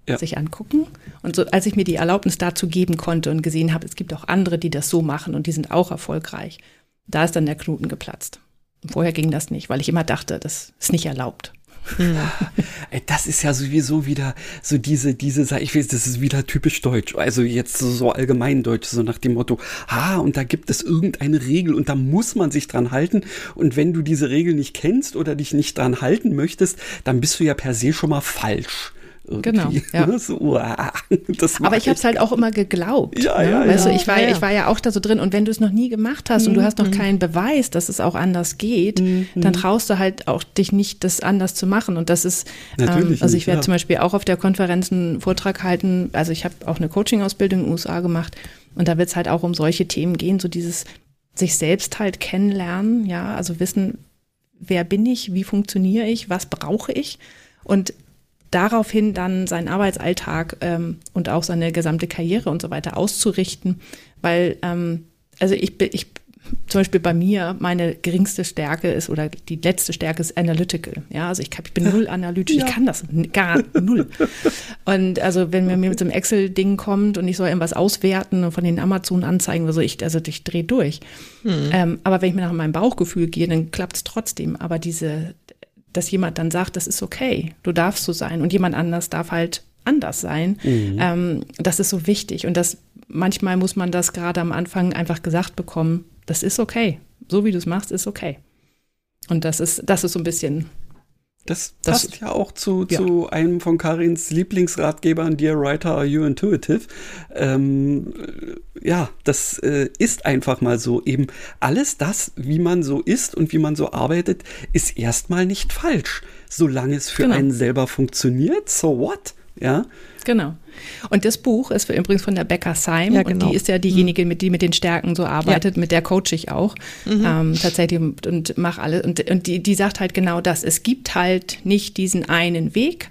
Ja. sich angucken. Und so, als ich mir die Erlaubnis dazu geben konnte und gesehen habe, es gibt auch andere, die das so machen und die sind auch erfolgreich, da ist dann der Knoten geplatzt. Und vorher ging das nicht, weil ich immer dachte, das ist nicht erlaubt. Hm. (laughs) Das ist ja sowieso wieder so diese, diese, ich weiß, das ist wieder typisch deutsch. Also jetzt so, so allgemein deutsch, so nach dem Motto, ah, und da gibt es irgendeine Regel und da muss man sich dran halten. Und wenn du diese Regel nicht kennst oder dich nicht dran halten möchtest, dann bist du ja per se schon mal falsch. Irgendwie. Genau. Ja. So, uah, (laughs) Aber ich habe es halt auch immer geglaubt. Ja, ne? ja, weißt ja. Du, ich war, ja, ich war ja auch da so drin. Und wenn du es noch nie gemacht hast mhm. und du hast noch mhm. keinen Beweis, dass es auch anders geht, mhm. dann traust du halt auch dich nicht, das anders zu machen. Und das ist, ähm, also ich werde zum Beispiel auch auf der Konferenz einen Vortrag halten. Also ich habe auch eine Coaching-Ausbildung in den USA gemacht. Und da wird es halt auch um solche Themen gehen, so dieses sich selbst halt kennenlernen, ja, also wissen, wer bin ich, wie funktioniere ich, was brauche ich. Und daraufhin dann seinen Arbeitsalltag ähm, und auch seine gesamte Karriere und so weiter auszurichten, weil ähm, also ich, ich zum Beispiel bei mir meine geringste Stärke ist oder die letzte Stärke ist analytical. Ja, also ich, ich bin null analytisch, ja. ich kann das gar null. Und also wenn mir mit so einem Excel-Ding kommt und ich soll irgendwas auswerten und von den Amazon-Anzeigen oder so, ich, also ich drehe durch. Hm. Ähm, aber wenn ich mir nach meinem Bauchgefühl gehe, dann klappt es trotzdem. Aber diese dass jemand dann sagt, das ist okay, du darfst so sein und jemand anders darf halt anders sein. Mhm. Ähm, das ist so wichtig und das manchmal muss man das gerade am Anfang einfach gesagt bekommen, das ist okay. So wie du es machst, ist okay. Und das ist, das ist so ein bisschen das passt das, ja auch zu, ja. zu einem von Karins Lieblingsratgebern, Dear Writer, Are You Intuitive? Ähm, ja, das äh, ist einfach mal so. Eben alles das, wie man so ist und wie man so arbeitet, ist erstmal nicht falsch. Solange es für genau. einen selber funktioniert, so what? Ja. Genau. Und das Buch ist übrigens von der Becca Syme ja, genau. und die genau. ist ja diejenige, mit die mit den Stärken so arbeitet, ja. mit der coach ich auch mhm. ähm, tatsächlich und, und mache alles. Und, und die, die sagt halt genau das. Es gibt halt nicht diesen einen Weg.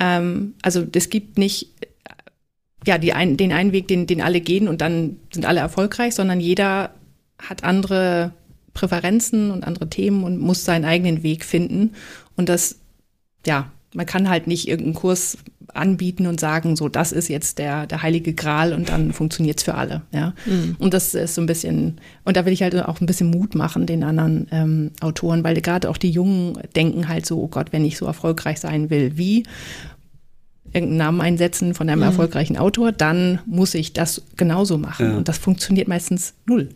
Ähm, also es gibt nicht ja die ein, den einen Weg, den, den alle gehen und dann sind alle erfolgreich, sondern jeder hat andere Präferenzen und andere Themen und muss seinen eigenen Weg finden. Und das, ja, man kann halt nicht irgendeinen Kurs anbieten und sagen, so, das ist jetzt der, der heilige Gral und dann funktioniert es für alle. Ja? Mhm. Und das ist so ein bisschen, und da will ich halt auch ein bisschen Mut machen den anderen ähm, Autoren, weil gerade auch die Jungen denken halt so, oh Gott, wenn ich so erfolgreich sein will, wie? irgendeinen Namen einsetzen von einem mhm. erfolgreichen Autor, dann muss ich das genauso machen. Ja. Und das funktioniert meistens null.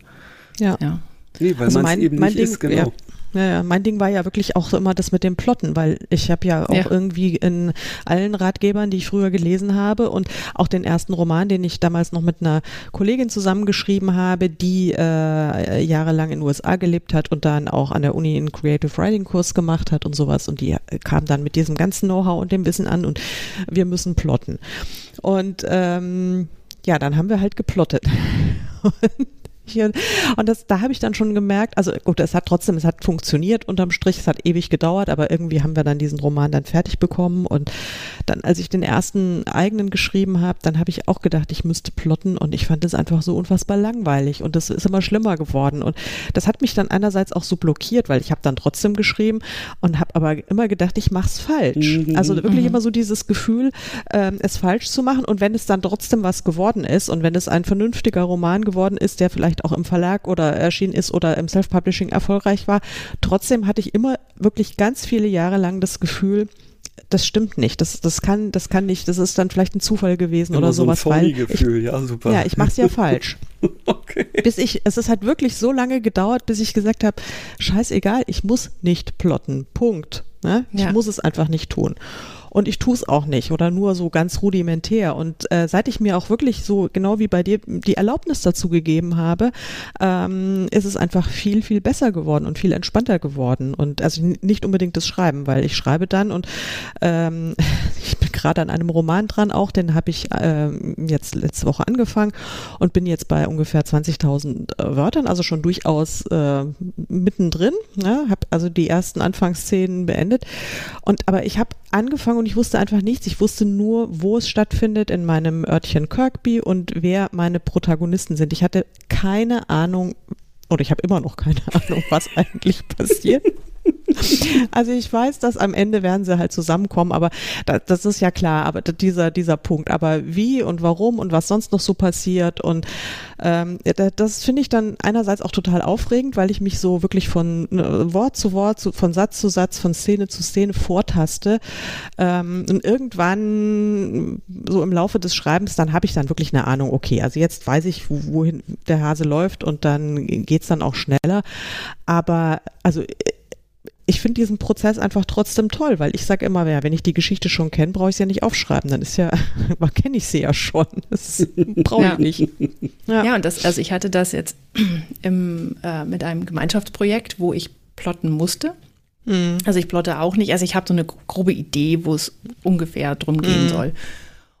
Ja. ja. Nee, weil also man es eben nicht Ding, ist, genau. Ja. Ja, mein Ding war ja wirklich auch immer das mit dem Plotten, weil ich habe ja auch ja. irgendwie in allen Ratgebern, die ich früher gelesen habe und auch den ersten Roman, den ich damals noch mit einer Kollegin zusammengeschrieben habe, die äh, jahrelang in den USA gelebt hat und dann auch an der Uni einen Creative Writing Kurs gemacht hat und sowas und die kam dann mit diesem ganzen Know-how und dem Wissen an und wir müssen plotten. Und ähm, ja, dann haben wir halt geplottet. (laughs) hier. Und das, da habe ich dann schon gemerkt, also gut, es hat trotzdem, es hat funktioniert unterm Strich, es hat ewig gedauert, aber irgendwie haben wir dann diesen Roman dann fertig bekommen. Und dann, als ich den ersten eigenen geschrieben habe, dann habe ich auch gedacht, ich müsste plotten und ich fand es einfach so unfassbar langweilig und das ist immer schlimmer geworden. Und das hat mich dann einerseits auch so blockiert, weil ich habe dann trotzdem geschrieben und habe aber immer gedacht, ich mache es falsch. Mhm. Also wirklich mhm. immer so dieses Gefühl, ähm, es falsch zu machen. Und wenn es dann trotzdem was geworden ist und wenn es ein vernünftiger Roman geworden ist, der vielleicht auch im Verlag oder erschienen ist oder im Self-Publishing erfolgreich war. Trotzdem hatte ich immer wirklich ganz viele Jahre lang das Gefühl, das stimmt nicht. Das, das kann, das kann nicht. Das ist dann vielleicht ein Zufall gewesen Immer oder so sowas. Ein Gefühl, ich, ja, super. Ja, ich mache es ja falsch. (laughs) okay. Bis ich, es ist halt wirklich so lange gedauert, bis ich gesagt habe, scheißegal, ich muss nicht plotten. Punkt. Ne? Ich ja. muss es einfach nicht tun und ich tue es auch nicht oder nur so ganz rudimentär. Und äh, seit ich mir auch wirklich so genau wie bei dir die Erlaubnis dazu gegeben habe, ähm, ist es einfach viel, viel besser geworden und viel entspannter geworden. Und also nicht unbedingt das Schreiben, weil ich schreibe dann und ähm, (laughs) ich bin gerade an einem Roman dran auch, den habe ich äh, jetzt letzte Woche angefangen und bin jetzt bei ungefähr 20.000 äh, Wörtern, also schon durchaus äh, mittendrin. Ne? Habe also die ersten Anfangsszenen beendet. Und aber ich habe angefangen und ich wusste einfach nichts. Ich wusste nur, wo es stattfindet in meinem Örtchen Kirkby und wer meine Protagonisten sind. Ich hatte keine Ahnung, oder ich habe immer noch keine (laughs) Ahnung, was eigentlich passiert. (laughs) (laughs) Also ich weiß, dass am Ende werden sie halt zusammenkommen, aber das, das ist ja klar, aber dieser, dieser Punkt. Aber wie und warum und was sonst noch so passiert und ähm, das finde ich dann einerseits auch total aufregend, weil ich mich so wirklich von äh, Wort zu Wort, zu, von Satz zu Satz, von Szene zu Szene vortaste. Ähm, und irgendwann so im Laufe des Schreibens, dann habe ich dann wirklich eine Ahnung, okay, also jetzt weiß ich, wohin der Hase läuft und dann geht's dann auch schneller. Aber also ich finde diesen Prozess einfach trotzdem toll, weil ich sage immer, ja, wenn ich die Geschichte schon kenne, brauche ich sie ja nicht aufschreiben. Dann ist ja, (laughs) kenne ich sie ja schon. Das (laughs) brauche ich ja. nicht. Ja. ja, und das, also ich hatte das jetzt (clears throat) im, äh, mit einem Gemeinschaftsprojekt, wo ich plotten musste. Mhm. Also ich plotte auch nicht. Also ich habe so eine grobe Idee, wo es ungefähr drum gehen mhm. soll.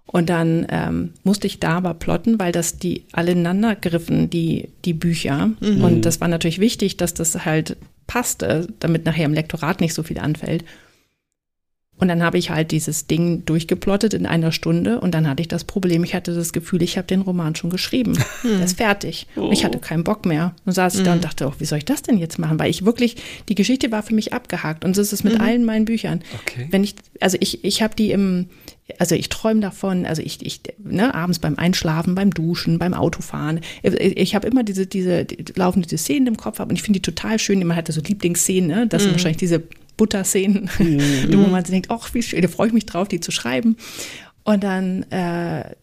Und dann ähm, musste ich da aber plotten, weil das die alle ineinander griffen, die, die Bücher. Mhm. Und das war natürlich wichtig, dass das halt passte, damit nachher im Lektorat nicht so viel anfällt. Und dann habe ich halt dieses Ding durchgeplottet in einer Stunde und dann hatte ich das Problem, ich hatte das Gefühl, ich habe den Roman schon geschrieben. Hm. Der ist fertig. Oh. Und ich hatte keinen Bock mehr. Und saß ich da und hm. dachte, oh, wie soll ich das denn jetzt machen? Weil ich wirklich, die Geschichte war für mich abgehakt und so ist es mit mhm. allen meinen Büchern. Okay. Wenn ich, also ich, ich habe die im, also ich träume davon, also ich, ich ne, abends beim Einschlafen, beim Duschen, beim Autofahren. Ich, ich habe immer diese, diese, die, laufen diese Szenen im Kopf ab und ich finde die total schön. Man hat so Lieblingsszenen, ne? Das mhm. sind wahrscheinlich diese Butterszenen, mhm. (laughs) wo man denkt, ach, wie schön, da freue ich mich drauf, die zu schreiben. Und dann, äh,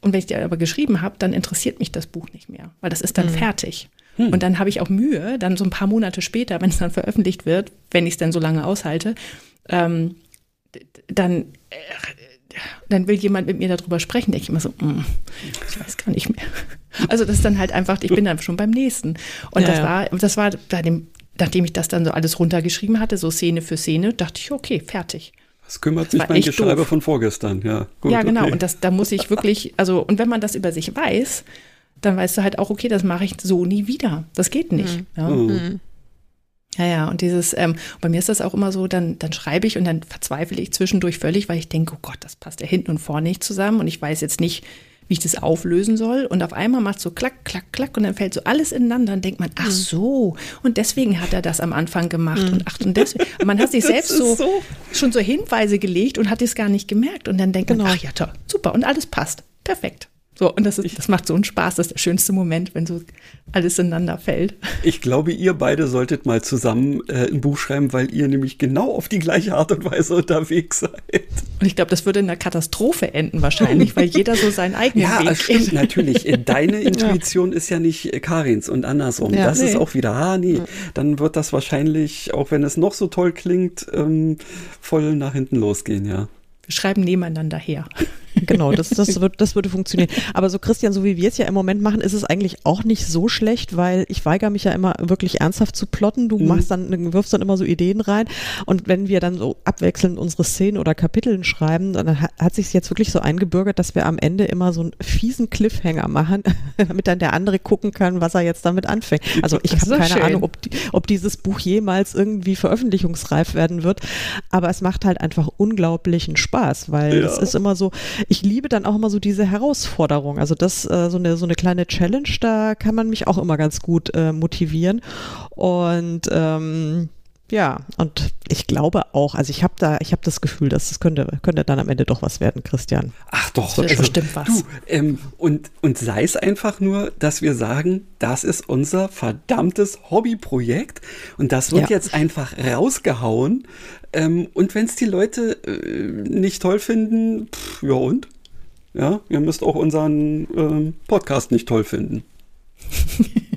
und wenn ich die aber geschrieben habe, dann interessiert mich das Buch nicht mehr, weil das ist dann mhm. fertig. Hm. Und dann habe ich auch Mühe, dann so ein paar Monate später, wenn es dann veröffentlicht wird, wenn ich es dann so lange aushalte, ähm, dann äh, dann will jemand mit mir darüber sprechen, denke ich immer so, mm, ich weiß gar nicht mehr. Also das ist dann halt einfach, ich bin dann schon beim nächsten. Und ja, das war, das war bei dem, nachdem ich das dann so alles runtergeschrieben hatte, so Szene für Szene, dachte ich, okay, fertig. Das kümmert sich mein Geschreiber doof. von vorgestern, ja. Gut, ja, genau. Okay. Und das, da muss ich wirklich, also, und wenn man das über sich weiß, dann weißt du halt auch, okay, das mache ich so nie wieder. Das geht nicht. Mhm. Ja. Mhm. Ja, ja, und dieses, ähm, bei mir ist das auch immer so, dann, dann schreibe ich und dann verzweifle ich zwischendurch völlig, weil ich denke, oh Gott, das passt ja hinten und vorne nicht zusammen und ich weiß jetzt nicht, wie ich das auflösen soll. Und auf einmal macht so klack, klack, klack und dann fällt so alles ineinander und denkt man, ach hm. so, und deswegen hat er das am Anfang gemacht mhm. und ach, und deswegen. man hat sich (laughs) selbst so, so, schon so Hinweise gelegt und hat es gar nicht gemerkt. Und dann denkt genau. man, ach ja, toll, super, und alles passt. Perfekt. So, und das, ist, das macht so einen Spaß. Das ist der schönste Moment, wenn so alles ineinander fällt. (laughs) Ich glaube, ihr beide solltet mal zusammen äh, ein Buch schreiben, weil ihr nämlich genau auf die gleiche Art und Weise unterwegs (laughs) seid. Und ich glaube, das würde in einer Katastrophe enden wahrscheinlich, weil jeder so seinen eigenen ja, Weg Ja, stimmt natürlich. Deine (laughs) Intuition ja. ist ja nicht äh, Karins und andersrum. Ja, das nee. ist auch wieder, ah nee, dann wird das wahrscheinlich, auch wenn es noch so toll klingt, ähm, voll nach hinten losgehen, ja. Wir schreiben nebeneinander her. Genau, das, das, (laughs) wird, das würde funktionieren. Aber so, Christian, so wie wir es ja im Moment machen, ist es eigentlich auch nicht so schlecht, weil ich weigere mich ja immer wirklich ernsthaft zu plotten. Du mhm. machst dann, wirfst dann immer so Ideen rein. Und wenn wir dann so abwechselnd unsere Szenen oder Kapiteln schreiben, dann hat, hat sich jetzt wirklich so eingebürgert, dass wir am Ende immer so einen fiesen Cliffhanger machen, (laughs) damit dann der andere gucken kann, was er jetzt damit anfängt. Also ich habe keine schön. Ahnung, ob, ob dieses Buch jemals irgendwie veröffentlichungsreif werden wird. Aber es macht halt einfach unglaublichen Spaß, weil es ist immer so, ich liebe dann auch immer so diese Herausforderung. Also das, äh, so, eine, so eine kleine Challenge, da kann man mich auch immer ganz gut äh, motivieren. Und ähm, ja, und ich glaube auch, also ich habe da, ich habe das Gefühl, dass es könnte, könnte dann am Ende doch was werden, Christian. Ach doch, das also, bestimmt was. Du, ähm, und, und sei es einfach nur, dass wir sagen, das ist unser verdammtes Hobbyprojekt und das wird ja. jetzt einfach rausgehauen. Ähm, und wenn es die Leute äh, nicht toll finden, pff, ja und? Ja, ihr müsst auch unseren ähm, Podcast nicht toll finden. (laughs)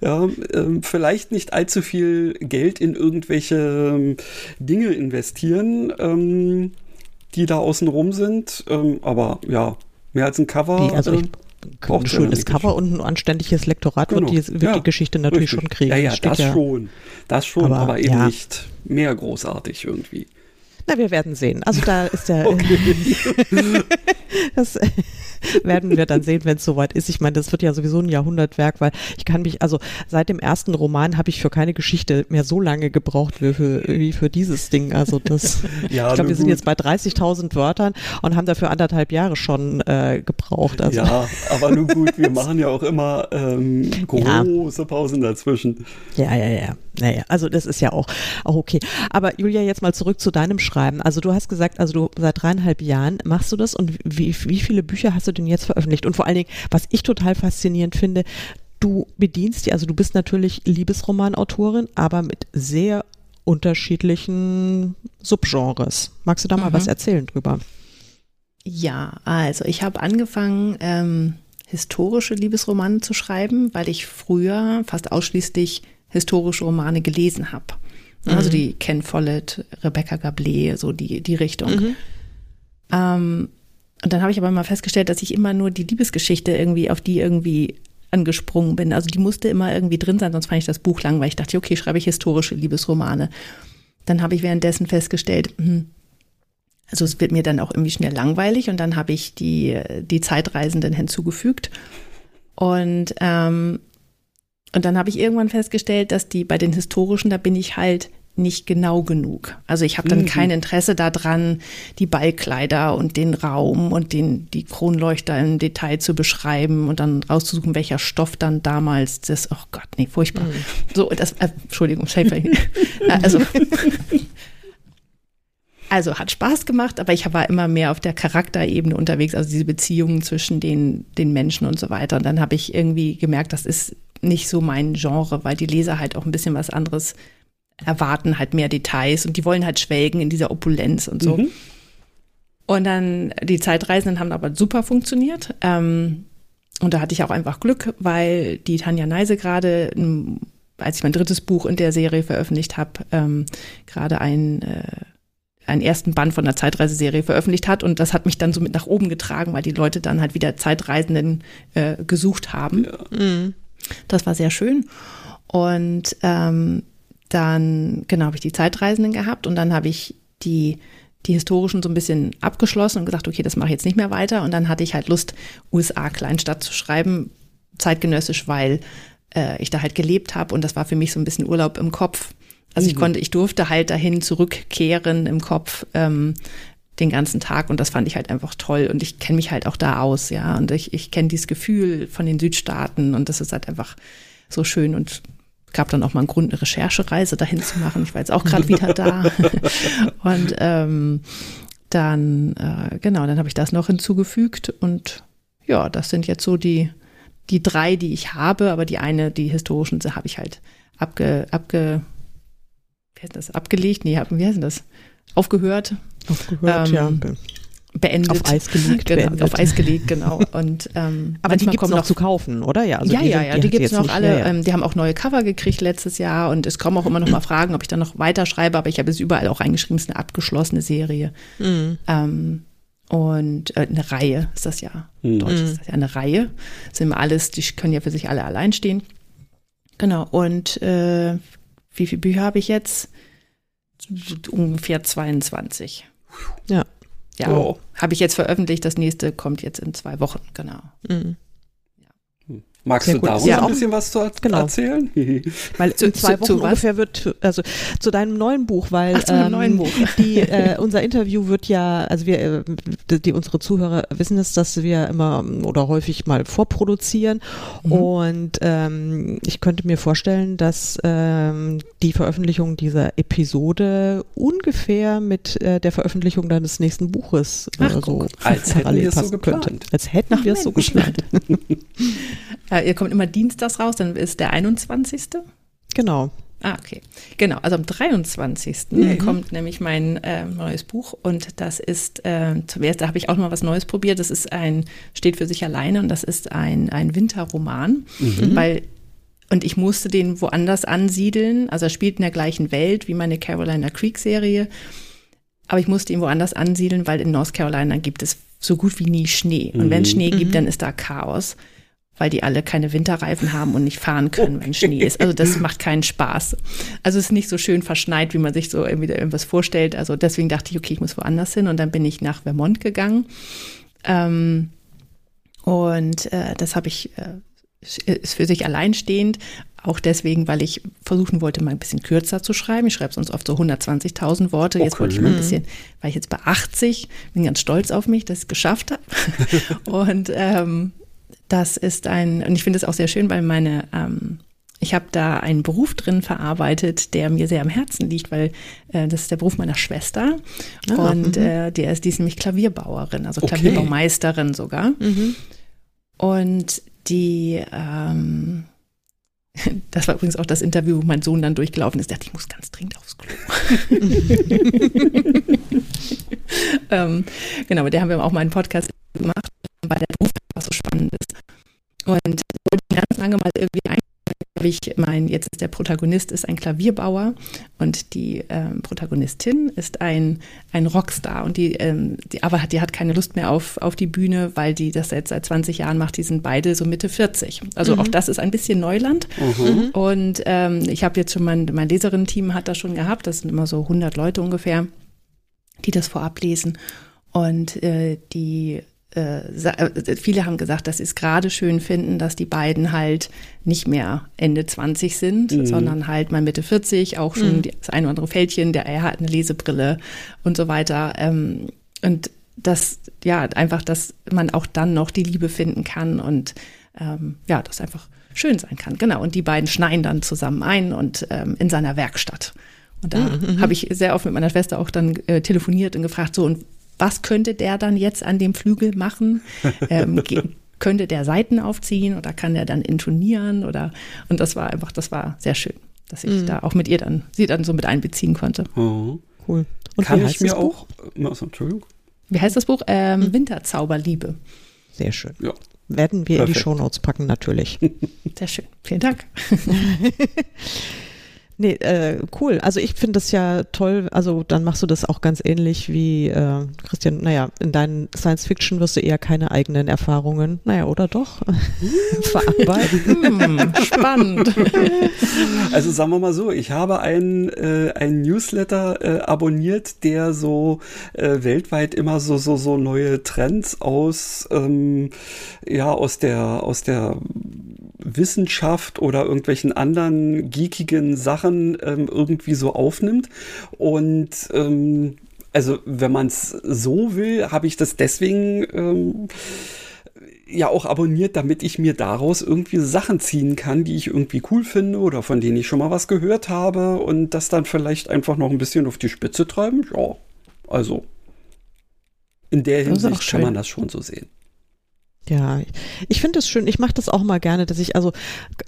ja, ähm, vielleicht nicht allzu viel Geld in irgendwelche ähm, Dinge investieren, ähm, die da außen rum sind. Ähm, aber ja, mehr als ein Cover. Die, also ich, äh, ein schönes Cover und ein anständiges Lektorat genau. wird, die, wird ja, die Geschichte natürlich richtig. schon kriegen. Ja, ja, das, das schon. Das schon, aber, aber eben nicht mehr großartig irgendwie. Na, wir werden sehen. Also da ist der. (laughs) Okay. (laughs) das werden wir dann sehen, wenn es soweit ist. Ich meine, das wird ja sowieso ein Jahrhundertwerk, weil ich kann mich, also seit dem ersten Roman habe ich für keine Geschichte mehr so lange gebraucht wie für, wie für dieses Ding. Also das, (laughs) ja, ich glaube, wir sind jetzt bei 30.000 Wörtern und haben dafür anderthalb Jahre schon äh, gebraucht. Also. Ja, aber nun gut, wir machen ja auch immer ähm, große ja. Pausen dazwischen. Ja, ja, ja. Naja, also das ist ja auch, auch okay. Aber Julia, jetzt mal zurück zu deinem Schreiben. Also du hast gesagt, also du seit dreieinhalb Jahren machst du das und wie, wie viele Bücher hast du denn jetzt veröffentlicht? Und vor allen Dingen, was ich total faszinierend finde, du bedienst die, also du bist natürlich Liebesromanautorin, aber mit sehr unterschiedlichen Subgenres. Magst du da mhm. mal was erzählen drüber? Ja, also ich habe angefangen, ähm, historische Liebesromane zu schreiben, weil ich früher fast ausschließlich historische Romane gelesen habe. Also mhm. Die Ken Follett, Rebecca Gablé, so die, die Richtung. Mhm. Ähm, und dann habe ich aber mal festgestellt, dass ich immer nur die Liebesgeschichte irgendwie auf die irgendwie angesprungen bin. Also die musste immer irgendwie drin sein, sonst fand ich das Buch lang, weil ich dachte, okay, schreibe ich historische Liebesromane. Dann habe ich währenddessen festgestellt, hm, also es wird mir dann auch irgendwie schnell langweilig und dann habe ich die, die Zeitreisenden hinzugefügt. Und ähm, und dann habe ich irgendwann festgestellt, dass die bei den historischen, da bin ich halt nicht genau genug. Also ich habe dann mhm. kein Interesse daran, die Ballkleider und den Raum und den, die Kronleuchter im Detail zu beschreiben und dann rauszusuchen, welcher Stoff dann damals das, oh Gott, nee, furchtbar. Mhm. So, das, äh, Entschuldigung, Schäfer. also, (laughs) also hat Spaß gemacht, aber ich war immer mehr auf der Charakterebene unterwegs, also diese Beziehungen zwischen den, den Menschen und so weiter. Und dann habe ich irgendwie gemerkt, das ist nicht so mein Genre, weil die Leser halt auch ein bisschen was anderes erwarten, halt mehr Details und die wollen halt schwelgen in dieser Opulenz und so. Mhm. Und dann die Zeitreisenden haben aber super funktioniert. Ähm, und da hatte ich auch einfach Glück, weil die Tanja Neise gerade, als ich mein drittes Buch in der Serie veröffentlicht habe, ähm, gerade ein äh, einen ersten Band von der Zeitreiseserie veröffentlicht hat und das hat mich dann so mit nach oben getragen, weil die Leute dann halt wieder Zeitreisenden äh, gesucht haben. Ja. Mhm. Das war sehr schön. Und ähm, dann, genau, habe ich die Zeitreisenden gehabt und dann habe ich die, die historischen so ein bisschen abgeschlossen und gesagt, okay, das mache ich jetzt nicht mehr weiter. Und dann hatte ich halt Lust, USA Kleinstadt zu schreiben, zeitgenössisch, weil äh, ich da halt gelebt habe und das war für mich so ein bisschen Urlaub im Kopf. Also mhm. ich konnte, ich durfte halt dahin zurückkehren im Kopf ähm, den ganzen Tag und das fand ich halt einfach toll und ich kenne mich halt auch da aus, ja und ich, ich kenne dieses Gefühl von den Südstaaten und das ist halt einfach so schön und gab dann auch mal einen Grund, eine Recherchereise dahin zu machen. Ich war jetzt auch gerade wieder da (laughs) und ähm, dann äh, genau, dann habe ich das noch hinzugefügt und ja, das sind jetzt so die die drei, die ich habe, aber die eine, die historischen, habe ich halt abge, abge wie heißt das, abgelegt? Nee, wie heißt das? Aufgehört. Aufgehört, ähm, ja. Beendet. Auf Eis gelegt. Genau, beendet. auf Eis gelegt, genau. Und, ähm, (laughs) Aber die gibt es noch, noch zu kaufen, oder? Ja, also ja, die, ja, ja, die, die gibt es noch alle. Mehr, ja. ähm, die haben auch neue Cover gekriegt letztes Jahr und es kommen auch immer noch mal Fragen, ob ich dann noch weiter schreibe, aber ich habe es überall auch reingeschrieben, es ist eine abgeschlossene Serie. Mhm. Ähm, und äh, eine Reihe ist das ja. Mhm. Deutsch ist das ja eine Reihe. Das sind immer alles, die können ja für sich alle allein stehen. Genau. Und äh, wie viele Bücher habe ich jetzt? Ungefähr 22. Ja. Ja, oh. habe ich jetzt veröffentlicht. Das nächste kommt jetzt in zwei Wochen, genau. Mhm. Magst Sehr du da ja, ein bisschen was zu genau. erzählen? (laughs) Weil in zwei zu, Wochen zu ungefähr wird, also zu deinem neuen Buch, weil Ach, ähm, neuen Buch. Die, (laughs) äh, unser Interview wird ja, also wir, äh, die, die, unsere Zuhörer wissen es, dass wir immer oder häufig mal vorproduzieren mhm. und ähm, ich könnte mir vorstellen, dass ähm, die Veröffentlichung dieser Episode ungefähr mit äh, der Veröffentlichung deines nächsten Buches Ach, so als (laughs) hätten wir es so geplant. Könnte. Als hätten wir es so geplant. Äh, ihr kommt immer dienstags raus, dann ist der 21. Genau. Ah, okay. Genau, also am 23. Mhm. kommt nämlich mein äh, neues Buch und das ist, äh, zum ersten habe ich auch mal was Neues probiert. Das ist ein, steht für sich alleine und das ist ein, ein Winterroman, mhm. weil und ich musste den woanders ansiedeln. Also er spielt in der gleichen Welt wie meine Carolina Creek Serie. Aber ich musste ihn woanders ansiedeln, weil in North Carolina gibt es so gut wie nie Schnee. Und wenn es mhm. Schnee gibt, mhm. dann ist da Chaos. Weil die alle keine Winterreifen haben und nicht fahren können, okay. wenn Schnee ist. Also das macht keinen Spaß. Also es ist nicht so schön verschneit, wie man sich so irgendwie irgendwas vorstellt. Also deswegen dachte ich, okay, ich muss woanders hin und dann bin ich nach Vermont gegangen. Ähm, und äh, das habe ich äh, ist für sich alleinstehend. Auch deswegen, weil ich versuchen wollte, mal ein bisschen kürzer zu schreiben. Ich schreibe sonst oft so 120.000 Worte. Jetzt okay. wollte ich mal ein bisschen, weil ich jetzt bei 80, bin ganz stolz auf mich, dass ich es geschafft habe. (laughs) und ähm, das ist ein, und ich finde es auch sehr schön, weil meine, ähm, ich habe da einen Beruf drin verarbeitet, der mir sehr am Herzen liegt, weil äh, das ist der Beruf meiner Schwester. Ah, und mhm. äh, der ist, die ist nämlich Klavierbauerin, also okay. Klavierbaumeisterin sogar. Mhm. Und die, ähm, (laughs) das war übrigens auch das Interview, wo mein Sohn dann durchgelaufen ist. Der dachte, ich muss ganz dringend aufs Klo. (laughs) (laughs) ähm, genau, mit der haben wir auch mal einen Podcast gemacht, weil der Beruf Und wollte ganz lange mal irgendwie ein ich mein, jetzt ist der Protagonist ist ein Klavierbauer und die ähm, Protagonistin ist ein, ein Rockstar und die, ähm, die aber hat, die hat keine Lust mehr auf, auf die Bühne, weil die das jetzt seit 20 Jahren macht. Die sind beide so Mitte 40. Also mhm. auch das ist ein bisschen Neuland. Mhm. Und ähm, ich habe jetzt schon mein, mein Leserinnen-Team hat das schon gehabt. Das sind immer so 100 Leute ungefähr, die das vorab lesen. Und äh, die viele haben gesagt, dass sie es gerade schön finden, dass die beiden halt nicht mehr Ende 20 sind, mhm. sondern halt mal Mitte 40, auch schon mhm. das ein oder andere Fältchen, der er hat eine Lesebrille und so weiter. Ähm, und das, ja, einfach, dass man auch dann noch die Liebe finden kann und ähm, ja, das einfach schön sein kann. Genau. Und die beiden schneiden dann zusammen ein und ähm, in seiner Werkstatt. Und da mhm. mhm. habe ich sehr oft mit meiner Schwester auch dann äh, telefoniert und gefragt, so, und was könnte der dann jetzt an dem Flügel machen? (laughs) Ähm, könnte der Seiten aufziehen oder kann der dann intonieren oder und das war einfach, das war sehr schön, dass ich mhm. da auch mit ihr dann, sie dann so mit einbeziehen konnte. Oh. Cool. Und kann ich mir auch, also, Entschuldigung. Wie heißt das Buch? Ähm, mhm. Winterzauberliebe. Sehr schön. Ja. Werden wir Perfekt. in die Shownotes packen, natürlich. (laughs) Sehr schön. Vielen Dank. (laughs) Nee, äh, cool. Also ich finde das ja toll. Also dann machst du das auch ganz ähnlich wie äh, Christian. Naja, in deinen Science Fiction wirst du eher keine eigenen Erfahrungen, naja, oder doch, (laughs) verarbeiten. Hm, spannend. (laughs) Also sagen wir mal so, ich habe einen, äh, einen Newsletter äh, abonniert, der so äh, weltweit immer so, so, so neue Trends aus, ähm, ja, aus der, aus der Wissenschaft oder irgendwelchen anderen geekigen Sachen ähm, irgendwie so aufnimmt. Und ähm, also wenn man es so will, habe ich das deswegen ähm, ja auch abonniert, damit ich mir daraus irgendwie Sachen ziehen kann, die ich irgendwie cool finde oder von denen ich schon mal was gehört habe und das dann vielleicht einfach noch ein bisschen auf die Spitze treiben. Ja, also in der Hinsicht kann man das schon so sehen. Ja, ich finde es schön. Ich mache das auch mal gerne, dass ich also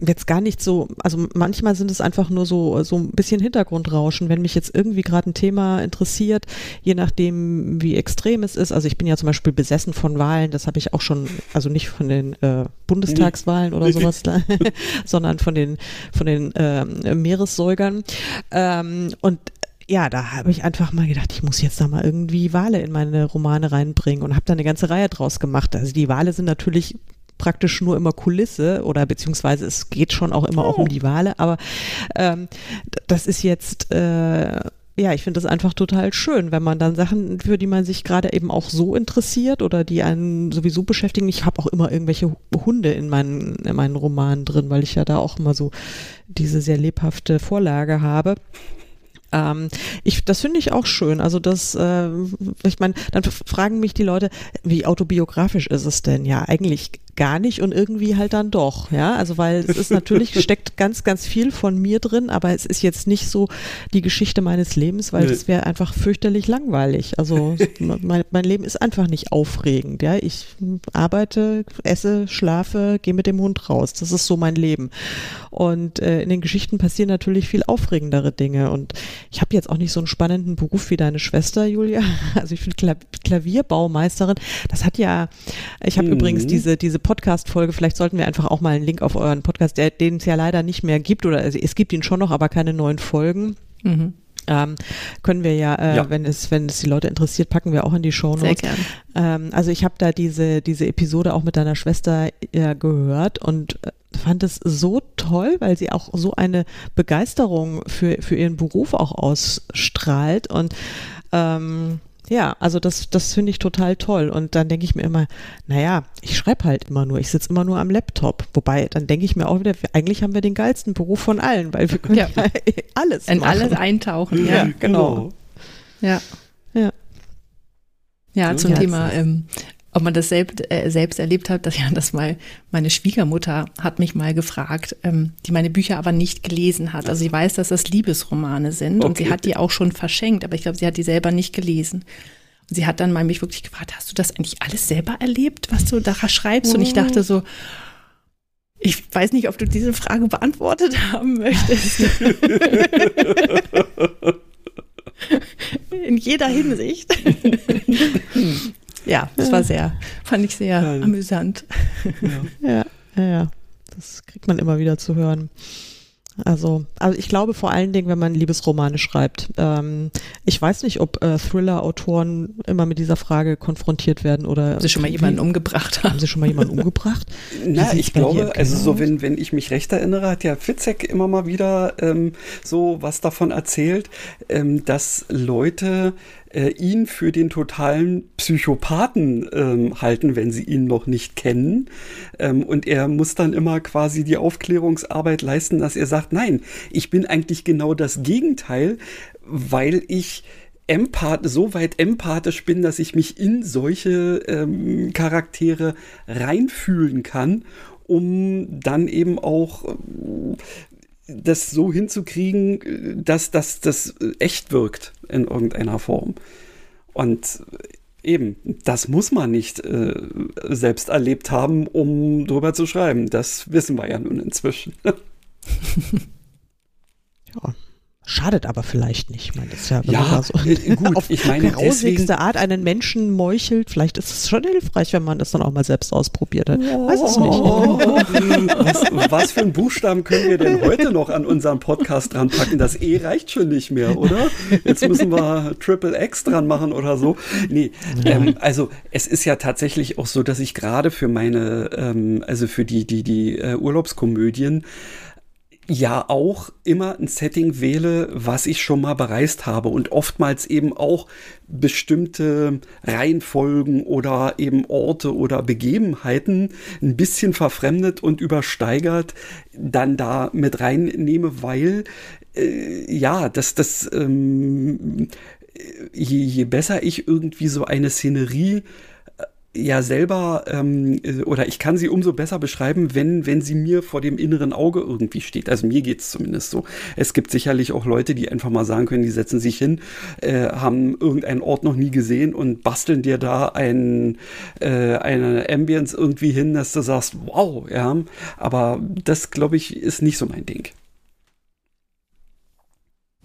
jetzt gar nicht so, also manchmal sind es einfach nur so so ein bisschen Hintergrundrauschen, wenn mich jetzt irgendwie gerade ein Thema interessiert, je nachdem wie extrem es ist. Also ich bin ja zum Beispiel besessen von Wahlen, das habe ich auch schon, also nicht von den äh, Bundestagswahlen oder sowas, (laughs) sondern von den von den äh, Meeressäugern. Ähm, und ja, da habe ich einfach mal gedacht, ich muss jetzt da mal irgendwie Wale in meine Romane reinbringen und habe da eine ganze Reihe draus gemacht. Also die Wale sind natürlich praktisch nur immer Kulisse oder beziehungsweise es geht schon auch immer oh. auch um oh. die Wale, aber ähm, das ist jetzt äh, ja, ich finde das einfach total schön, wenn man dann Sachen, für die man sich gerade eben auch so interessiert oder die einen sowieso beschäftigen. Ich habe auch immer irgendwelche Hunde in meinen, in meinen Romanen drin, weil ich ja da auch immer so diese sehr lebhafte Vorlage habe. Ähm, ich, das finde ich auch schön. Also das, äh, ich meine, dann fragen mich die Leute, wie autobiografisch ist es denn? Ja, eigentlich gar nicht und irgendwie halt dann doch, ja. Also weil es ist natürlich, (laughs) steckt ganz, ganz viel von mir drin, aber es ist jetzt nicht so die Geschichte meines Lebens, weil es wäre einfach fürchterlich langweilig. Also (laughs) mein, mein, Leben ist einfach nicht aufregend, ja. Ich arbeite, esse, schlafe, gehe mit dem Hund raus. Das ist so mein Leben. Und äh, in den Geschichten passieren natürlich viel aufregendere Dinge. Und ich habe jetzt auch nicht so einen spannenden Beruf wie deine Schwester, Julia. (laughs) Also ich finde Klavierbaumeisterin, das hat ja, ich habe mhm. übrigens diese, diese Podcast-Folge, vielleicht sollten wir einfach auch mal einen Link auf euren Podcast, der, den es ja leider nicht mehr gibt, oder also es gibt ihn schon noch, aber keine neuen Folgen. Mhm. Ähm, können wir ja, äh, Ja. wenn es wenn es die Leute interessiert, packen wir auch in die Show Sehr Notes. gern. Ähm, also ich habe da diese diese Episode auch mit deiner Schwester ja, gehört und äh, fand es so toll, weil sie auch so eine Begeisterung für für ihren Beruf auch ausstrahlt und ähm, ja, also das, das finde ich total toll. Und dann denke ich mir immer, naja, ich schreibe halt immer nur, ich sitze immer nur am Laptop. Wobei, dann denke ich mir auch wieder, eigentlich haben wir den geilsten Beruf von allen, weil wir können ja, Ja. (laughs) alles In machen. alles eintauchen. Ja, Ja. genau. Ja. Ja. Ja, So zum ist Thema, ähm, ob man das selbst, äh, selbst erlebt hat, dass ja das mal, meine Schwiegermutter hat mich mal gefragt, ähm, die meine Bücher aber nicht gelesen hat. Also sie weiß, dass das Liebesromane sind und sie Okay. hat die auch schon verschenkt, aber ich glaube, sie hat die selber nicht gelesen. Und sie hat dann mal mich wirklich gefragt, hast du das eigentlich alles selber erlebt, was du da schreibst? Und ich dachte so, ich weiß nicht, ob du diese Frage beantwortet haben möchtest. (laughs) In jeder Hinsicht. (laughs) ja, das war sehr, fand ich sehr Ja. amüsant. (laughs) Ja, ja, ja. Das kriegt man immer wieder zu hören. Also, also ich glaube vor allen Dingen, wenn man Liebesromane schreibt. Ähm, ich weiß nicht, ob äh, Thriller-Autoren immer mit dieser Frage konfrontiert werden oder Haben sie schon mal wie- jemanden umgebracht haben haben. sie schon mal jemanden (laughs) umgebracht? Na, ich glaube, also so, wenn, wenn ich mich recht erinnere, hat ja Fitzek immer mal wieder ähm, so was davon erzählt, ähm, dass Leute äh, ihn für den totalen Psychopathen ähm, halten, wenn sie ihn noch nicht kennen. Ähm, und er muss dann immer quasi die Aufklärungsarbeit leisten, dass er sagt, nein, ich bin eigentlich genau das Gegenteil, weil ich empath so weit empathisch bin, dass ich mich in solche ähm, Charaktere reinfühlen kann, um dann eben auch das so hinzukriegen, dass dass das echt wirkt in irgendeiner Form. Und eben, das muss man nicht äh, selbst erlebt haben, um drüber zu schreiben. Das wissen wir ja nun inzwischen. (laughs) (laughs) Ja. Schadet aber vielleicht nicht. Ich meine, das ist ja, wenn Ja, man so äh, gut, (laughs) auf ich meine, grausigste deswegen- Art einen Menschen meuchelt. Vielleicht ist es schon hilfreich, wenn man das dann auch mal selbst ausprobiert hat. Weiß es nicht. Oh, (laughs) was, was für einen Buchstaben können wir denn heute noch an unseren Podcast dran packen? Das E reicht schon nicht mehr, oder? Jetzt müssen wir Triple X dran machen oder so. Nee, ähm, also es ist ja tatsächlich auch so, dass ich gerade für meine, ähm, also für die, die, die äh, Urlaubskomödien ja auch immer ein Setting wähle, was ich schon mal bereist habe und oftmals eben auch bestimmte Reihenfolgen oder eben Orte oder Begebenheiten ein bisschen verfremdet und übersteigert dann da mit reinnehme, weil äh, ja, das, das ähm, je, je besser ich irgendwie so eine Szenerie ja selber ähm, äh, oder ich kann sie umso besser beschreiben, wenn wenn sie mir vor dem inneren Auge irgendwie steht. Also mir geht's zumindest so. Es gibt sicherlich auch Leute, die einfach mal sagen können, die setzen sich hin, äh, haben irgendeinen Ort noch nie gesehen und basteln dir da ein äh, eine Ambience irgendwie hin, dass du sagst, wow, ja. Aber das glaube ich ist nicht so mein Ding.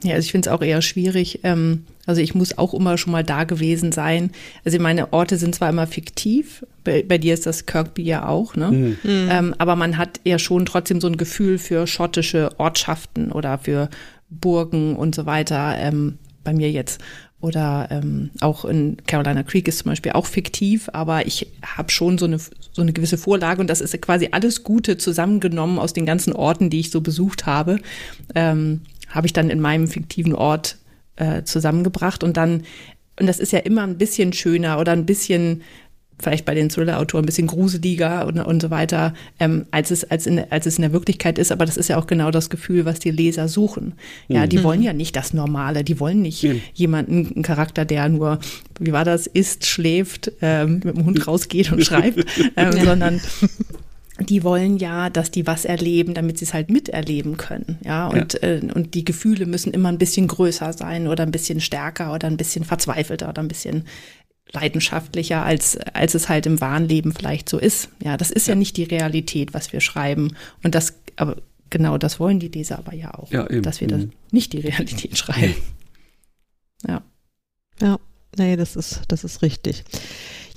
Ja, also ich finde es auch eher schwierig. Ähm, also ich muss auch immer schon mal da gewesen sein. Also meine Orte sind zwar immer fiktiv, bei, bei dir ist das Kirkby ja auch, ne? Hm. Ähm, aber man hat ja schon trotzdem so ein Gefühl für schottische Ortschaften oder für Burgen und so weiter. Ähm, bei mir jetzt. Oder ähm, auch in Carolina Creek ist zum Beispiel auch fiktiv, aber ich habe schon so eine, so eine gewisse Vorlage und das ist quasi alles Gute zusammengenommen aus den ganzen Orten, die ich so besucht habe. Ähm, habe ich dann in meinem fiktiven Ort äh, zusammengebracht und dann, und das ist ja immer ein bisschen schöner oder ein bisschen, vielleicht bei den Thriller-Autoren ein bisschen gruseliger und, und so weiter, ähm, als, es, als, in, als es in der Wirklichkeit ist. Aber das ist ja auch genau das Gefühl, was die Leser suchen. Ja, die wollen ja nicht das Normale, die wollen nicht Mhm. jemanden, einen Charakter, der nur, wie war das, isst, schläft, ähm, mit dem Hund rausgeht und (laughs) schreibt, ähm, sondern die wollen ja, dass die was erleben, damit sie es halt miterleben können. Ja, und, Äh, und die Gefühle müssen immer ein bisschen größer sein oder ein bisschen stärker oder ein bisschen verzweifelter oder ein bisschen leidenschaftlicher, als, als es halt im wahren Leben vielleicht so ist. Ja, das ist ja, nicht die Realität, was wir schreiben. Und das, aber genau das wollen die Leser aber ja auch, Ja, eben. dass wir das Mhm. nicht die Realität schreiben. Ja. Ja, nee, das ist, das ist richtig.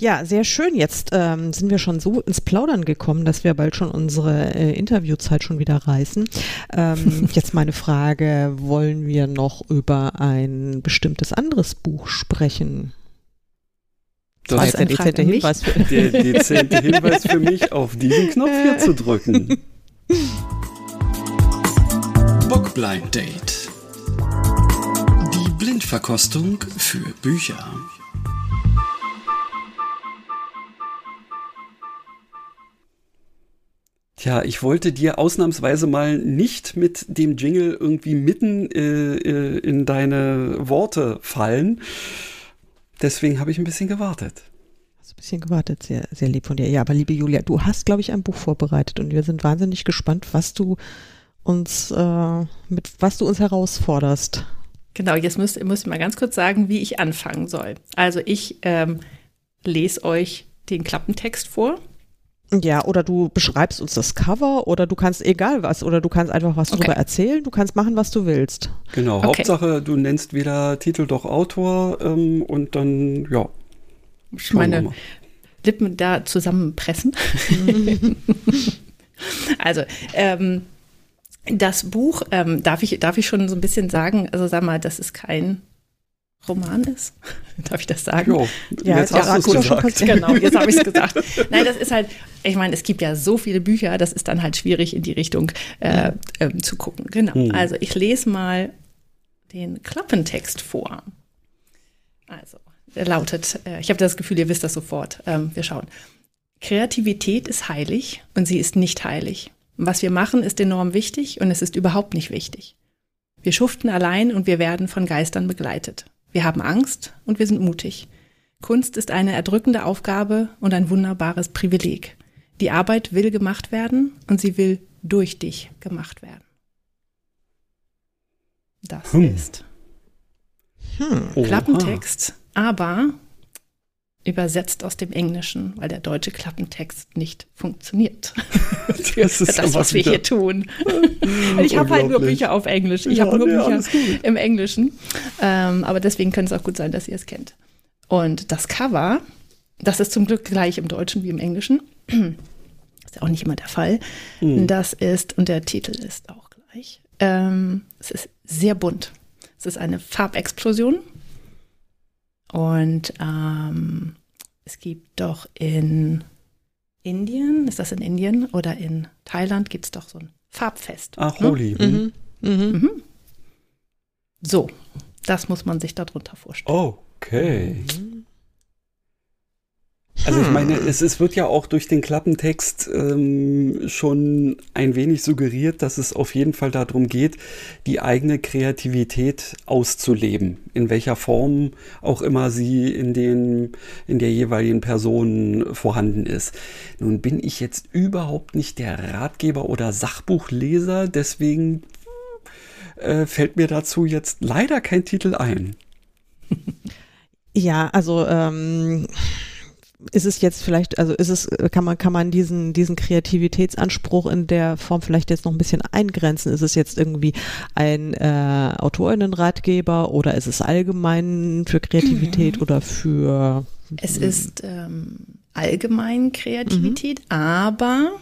Ja, sehr schön. Jetzt ähm, sind wir schon so ins Plaudern gekommen, dass wir bald schon unsere äh, Interviewzeit schon wieder reißen. Ähm, (laughs) jetzt meine Frage, wollen wir noch über ein bestimmtes anderes Buch sprechen? Das war ist jetzt der dezente Hinweis für der (laughs) dezente Hinweis für mich, auf diesen Knopf hier zu drücken. Bockblind Date. Die Blindverkostung für Bücher. Tja, ich wollte dir ausnahmsweise mal nicht mit dem Jingle irgendwie mitten äh, äh, in deine Worte fallen. Deswegen habe ich ein bisschen gewartet. Hast ein bisschen gewartet, sehr, sehr lieb von dir. Ja, aber liebe Julia, du hast, glaube ich, ein Buch vorbereitet und wir sind wahnsinnig gespannt, was du uns, äh, mit was du uns herausforderst. Genau, jetzt müsst, müsst ihr mal ganz kurz sagen, wie ich anfangen soll. Also ich ähm, lese euch den Klappentext vor. Ja, oder du beschreibst uns das Cover oder du kannst egal was oder du kannst einfach was okay. darüber erzählen. Du kannst machen, was du willst. Genau, okay. Hauptsache du nennst weder Titel doch Autor ähm, und dann, ja. Ich meine Lippen da zusammenpressen. (laughs) also, ähm, das Buch, ähm, darf, ich, darf ich schon so ein bisschen sagen, also sag mal, das ist kein Roman ist. (laughs) Darf ich das sagen? Jo, ja, jetzt ja, hast du es gesagt. Genau, jetzt habe ich es (laughs) gesagt. Nein, das ist halt, ich meine, es gibt ja so viele Bücher, das ist dann halt schwierig in die Richtung äh, äh, zu gucken. Genau. Hm. Also ich lese mal den Klappentext vor. Also, der lautet, äh, ich habe das Gefühl, ihr wisst das sofort. Ähm, wir schauen. Kreativität ist heilig und sie ist nicht heilig. Was wir machen, ist enorm wichtig und es ist überhaupt nicht wichtig. Wir schuften allein und wir werden von Geistern begleitet. Wir haben Angst und wir sind mutig. Kunst ist eine erdrückende Aufgabe und ein wunderbares Privileg. Die Arbeit will gemacht werden und sie will durch dich gemacht werden. Das hm. ist hm. Klappentext, aber übersetzt aus dem Englischen, weil der deutsche Klappentext nicht funktioniert. (laughs) das ist das, was wir hier tun. ich habe halt nur Bücher auf Englisch. Ich ja, habe nur nee, Bücher im Englischen. Ähm, aber deswegen könnte es auch gut sein, dass ihr es kennt. Und das Cover, das ist zum Glück gleich im Deutschen wie im Englischen. (clears throat) ist ja auch nicht immer der Fall. Hm. Das ist, und der Titel ist auch gleich. Ähm, es ist sehr bunt. Es ist eine Farbexplosion und ähm, es gibt doch in Indien, ist das in Indien oder in Thailand, gibt es doch so ein Farbfest. Ach, ne? Holi. Mhm. Mhm. Mhm. So, das muss man sich darunter vorstellen. Okay. Also ich meine, es, es wird ja auch durch den Klappentext ähm, schon ein wenig suggeriert, dass es auf jeden Fall darum geht, die eigene Kreativität auszuleben, in welcher Form auch immer sie in, den, in der jeweiligen Person vorhanden ist. Nun bin ich jetzt überhaupt nicht der Ratgeber oder Sachbuchleser, deswegen äh, fällt mir dazu jetzt leider kein Titel ein. (laughs) Ja, also ähm ist es jetzt vielleicht, also ist es, kann man, kann man diesen, diesen Kreativitätsanspruch in der Form vielleicht jetzt noch ein bisschen eingrenzen? Ist es jetzt irgendwie ein äh, Autorinnenratgeber oder ist es allgemein für Kreativität mhm. oder für Es ist ähm, allgemein Kreativität, mhm. aber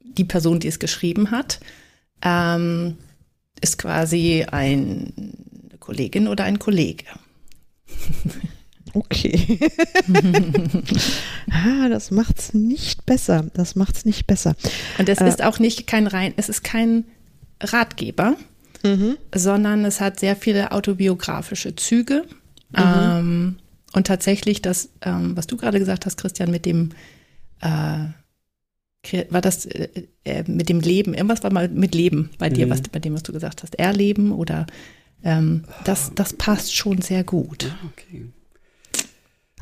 die Person, die es geschrieben hat, ähm, ist quasi ein, eine Kollegin oder ein Kollege. (laughs) Okay. (laughs) ah, das macht's nicht besser. Das macht's nicht besser. Und es äh, ist auch nicht kein rein, es ist kein Ratgeber, mhm. sondern es hat sehr viele autobiografische Züge. Mhm. Ähm, und tatsächlich das, ähm, was du gerade gesagt hast, Christian, mit dem äh, war das äh, äh, mit dem Leben, irgendwas war mal mit Leben bei dir, mhm. was bei dem, was du gesagt hast, Erleben oder ähm, das, das passt schon sehr gut. Ah, okay.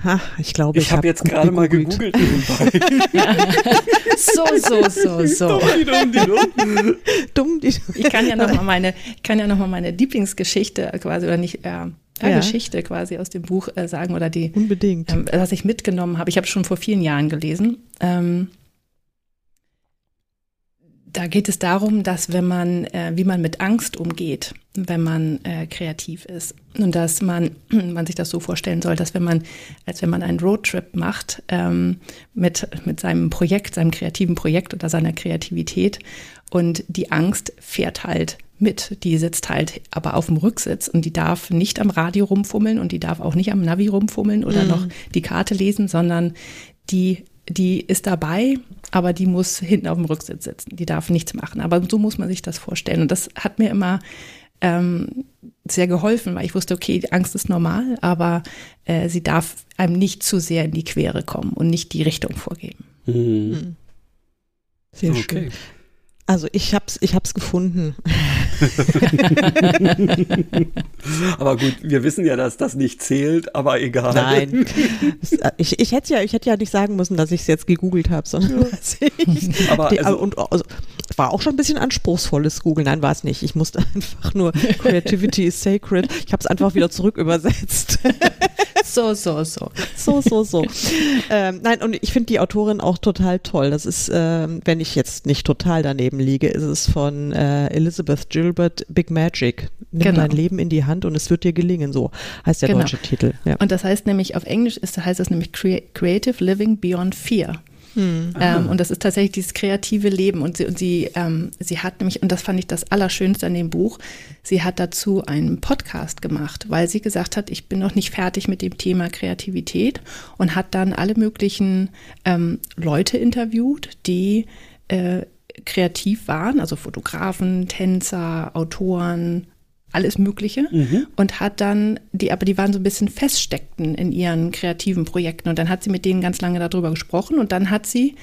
Ha, ich glaube, ich, ich habe hab jetzt gerade mal gegoogelt nebenbei. (laughs) so, so, so, (laughs) so. Dumm, die dumm, dumm. die Ich kann ja noch mal (laughs) meine, ich kann ja noch mal meine Lieblingsgeschichte quasi oder nicht, äh, ja. Geschichte quasi aus dem Buch äh, sagen oder die, unbedingt, ähm, was ich mitgenommen habe. Ich habe schon vor vielen Jahren gelesen. Ähm, da geht es darum, dass wenn man, äh, wie man mit Angst umgeht, wenn man äh, kreativ ist und dass man, (clears throat) man sich das so vorstellen soll, dass wenn man, als wenn man einen Roadtrip macht ähm, mit mit seinem Projekt, seinem kreativen Projekt oder seiner Kreativität und die Angst fährt halt mit. Die sitzt halt aber auf dem Rücksitz und die darf nicht am Radio rumfummeln und die darf auch nicht am Navi rumfummeln oder Mhm. noch die Karte lesen, sondern die, die ist dabei, aber die muss hinten auf dem Rücksitz sitzen. Die darf nichts machen. Aber so muss man sich das vorstellen. Und das hat mir immer ähm, sehr geholfen, weil ich wusste, okay, die Angst ist normal, aber äh, sie darf einem nicht zu sehr in die Quere kommen und nicht die Richtung vorgeben. Mhm. Sehr Okay. schön. Also ich hab's, ich hab's gefunden. (laughs) Aber gut, wir wissen ja, dass das nicht zählt, aber egal. Nein. (laughs) Äh, Ich, ich hätte ja, ich hätte ja nicht sagen müssen, dass ich es jetzt gegoogelt habe, sondern (laughs) dass ich Aber die, also- und also, war auch schon ein bisschen anspruchsvolles Google. Nein, war es nicht. Ich musste (laughs) einfach nur Creativity is sacred. Ich habe es einfach wieder zurück übersetzt. (laughs) So, so, so. So, so, so. ähm, nein, und ich finde die Autorin auch total toll. Das ist, ähm, wenn ich jetzt nicht total daneben liege, ist es von äh, Elizabeth Gilbert Big Magic. Nimm Genau. dein Leben in die Hand und es wird dir gelingen. So heißt der Genau. deutsche Titel. Ja. Und das heißt nämlich, auf Englisch ist, heißt das nämlich Crea- Creative Living Beyond Fear. Ähm, und das ist tatsächlich dieses kreative Leben. Und sie, und sie, ähm, sie hat nämlich, und das fand ich das Allerschönste an dem Buch, sie hat dazu einen Podcast gemacht, weil sie gesagt hat, ich bin noch nicht fertig mit dem Thema Kreativität und hat dann alle möglichen ähm, Leute interviewt, die äh, kreativ waren, also Fotografen, Tänzer, Autoren, alles Mögliche und hat dann, die, aber die waren so ein bisschen feststeckten in ihren kreativen Projekten. Und dann hat sie mit denen ganz lange darüber gesprochen und dann hat sie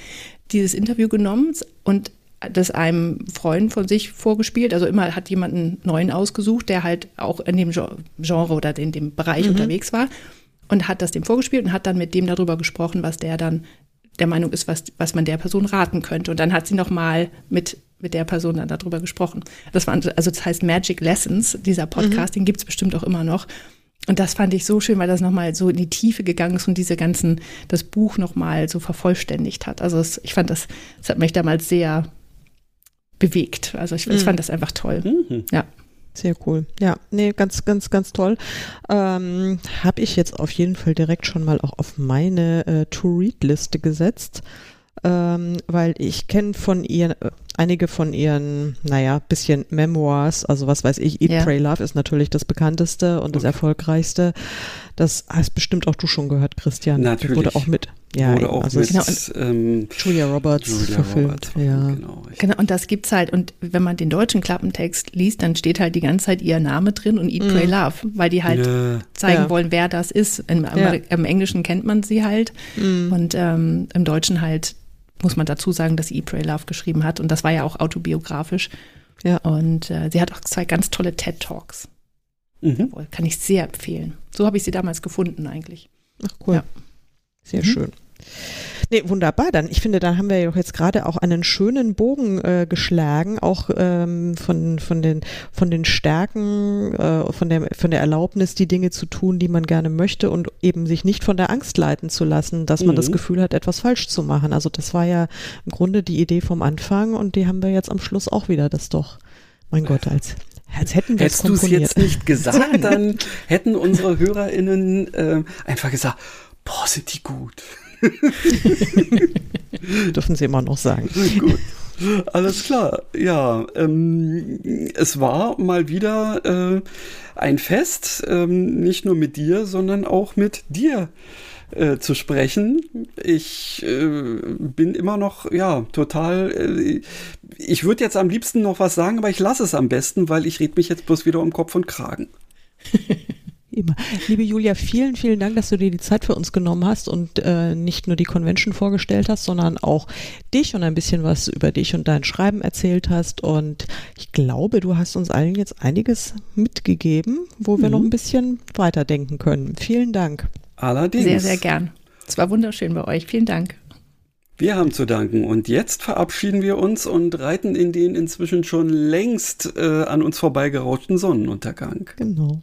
dieses Interview genommen und das einem Freund von sich vorgespielt, also immer hat jemand einen neuen ausgesucht, der halt auch in dem Gen- Genre oder in dem Bereich unterwegs war und hat das dem vorgespielt und hat dann mit dem darüber gesprochen, was der dann der Meinung ist, was, was man der Person raten könnte. Und dann hat sie nochmal mit, mit der Person dann darüber gesprochen. Das war, also das heißt Magic Lessons, dieser Podcast, den gibt's bestimmt auch immer noch. Und das fand ich so schön, weil das nochmal so in die Tiefe gegangen ist und diese ganzen, das Buch nochmal so vervollständigt hat. Also es, ich fand das, das hat mich damals sehr bewegt. Also ich, ich fand das einfach toll. Mhm. Ja. Sehr cool. Ja, nee, ganz, ganz, ganz toll. Ähm, Habe ich jetzt auf jeden Fall direkt schon mal auch auf meine äh, To-Read-Liste gesetzt, ähm, weil ich kenne von ihr äh, einige von ihren, naja, bisschen Memoirs, also was weiß ich, Eat, Ja. Pray, Love ist natürlich das bekannteste und das erfolgreichste. Das hast bestimmt auch du schon gehört, Christian. Natürlich. Wurde auch mit, ja, Wurde eben, auch also mit es- ähm, Julia Roberts Julia verfilmt. Roberts. ja. Genau. Genau, und das gibt's halt. Und wenn man den deutschen Klappentext liest, dann steht halt die ganze Zeit ihr Name drin und Eat, Pray, Love, weil die halt Ja. zeigen Ja. wollen, wer das ist. Im, Ja. Im Englischen kennt man sie halt und ähm, im Deutschen halt muss man dazu sagen, dass sie Eat, Pray, Love geschrieben hat und das war ja auch autobiografisch. Ja. Und äh, sie hat auch zwei ganz tolle TED Talks. Mhm. Jawohl, Kann ich sehr empfehlen. So habe ich sie damals gefunden eigentlich. Ach cool. Ja. Sehr Mhm. schön. Nee, wunderbar. Dann, ich finde, da haben wir ja doch jetzt gerade auch einen schönen Bogen äh, geschlagen, auch ähm, von, von, den, von den Stärken, äh, von, der, von der Erlaubnis, die Dinge zu tun, die man gerne möchte und eben sich nicht von der Angst leiten zu lassen, dass man das Mhm. Gefühl hat, etwas falsch zu machen. Also das war ja im Grunde die Idee vom Anfang und die haben wir jetzt am Schluss auch wieder. Das doch, mein Gott, als, als hätten wir es Hättest du es jetzt nicht gesagt, (laughs) dann hätten unsere HörerInnen ähm, einfach gesagt, boah, sind die gut. (laughs) Dürfen sie immer noch sagen. Gut. Alles klar. Ja, ähm, es war mal wieder äh, ein Fest, ähm, nicht nur mit dir, sondern auch mit dir äh, zu sprechen. Ich äh, bin immer noch, ja, total. Äh, ich würde jetzt am liebsten noch was sagen, aber ich lasse es am besten, weil ich rede mich jetzt bloß wieder um Kopf und Kragen. (laughs) Immer. Liebe Julia, vielen, vielen Dank, dass du dir die Zeit für uns genommen hast und äh, nicht nur die Convention vorgestellt hast, sondern auch dich und ein bisschen was über dich und dein Schreiben erzählt hast. Und ich glaube, du hast uns allen jetzt einiges mitgegeben, wo wir Mhm. noch ein bisschen weiterdenken können. Vielen Dank. Allerdings. Sehr, sehr gern. Es war wunderschön bei euch. Vielen Dank. Wir haben zu danken und jetzt verabschieden wir uns und reiten in den inzwischen schon längst äh, an uns vorbeigerauschten Sonnenuntergang. Genau.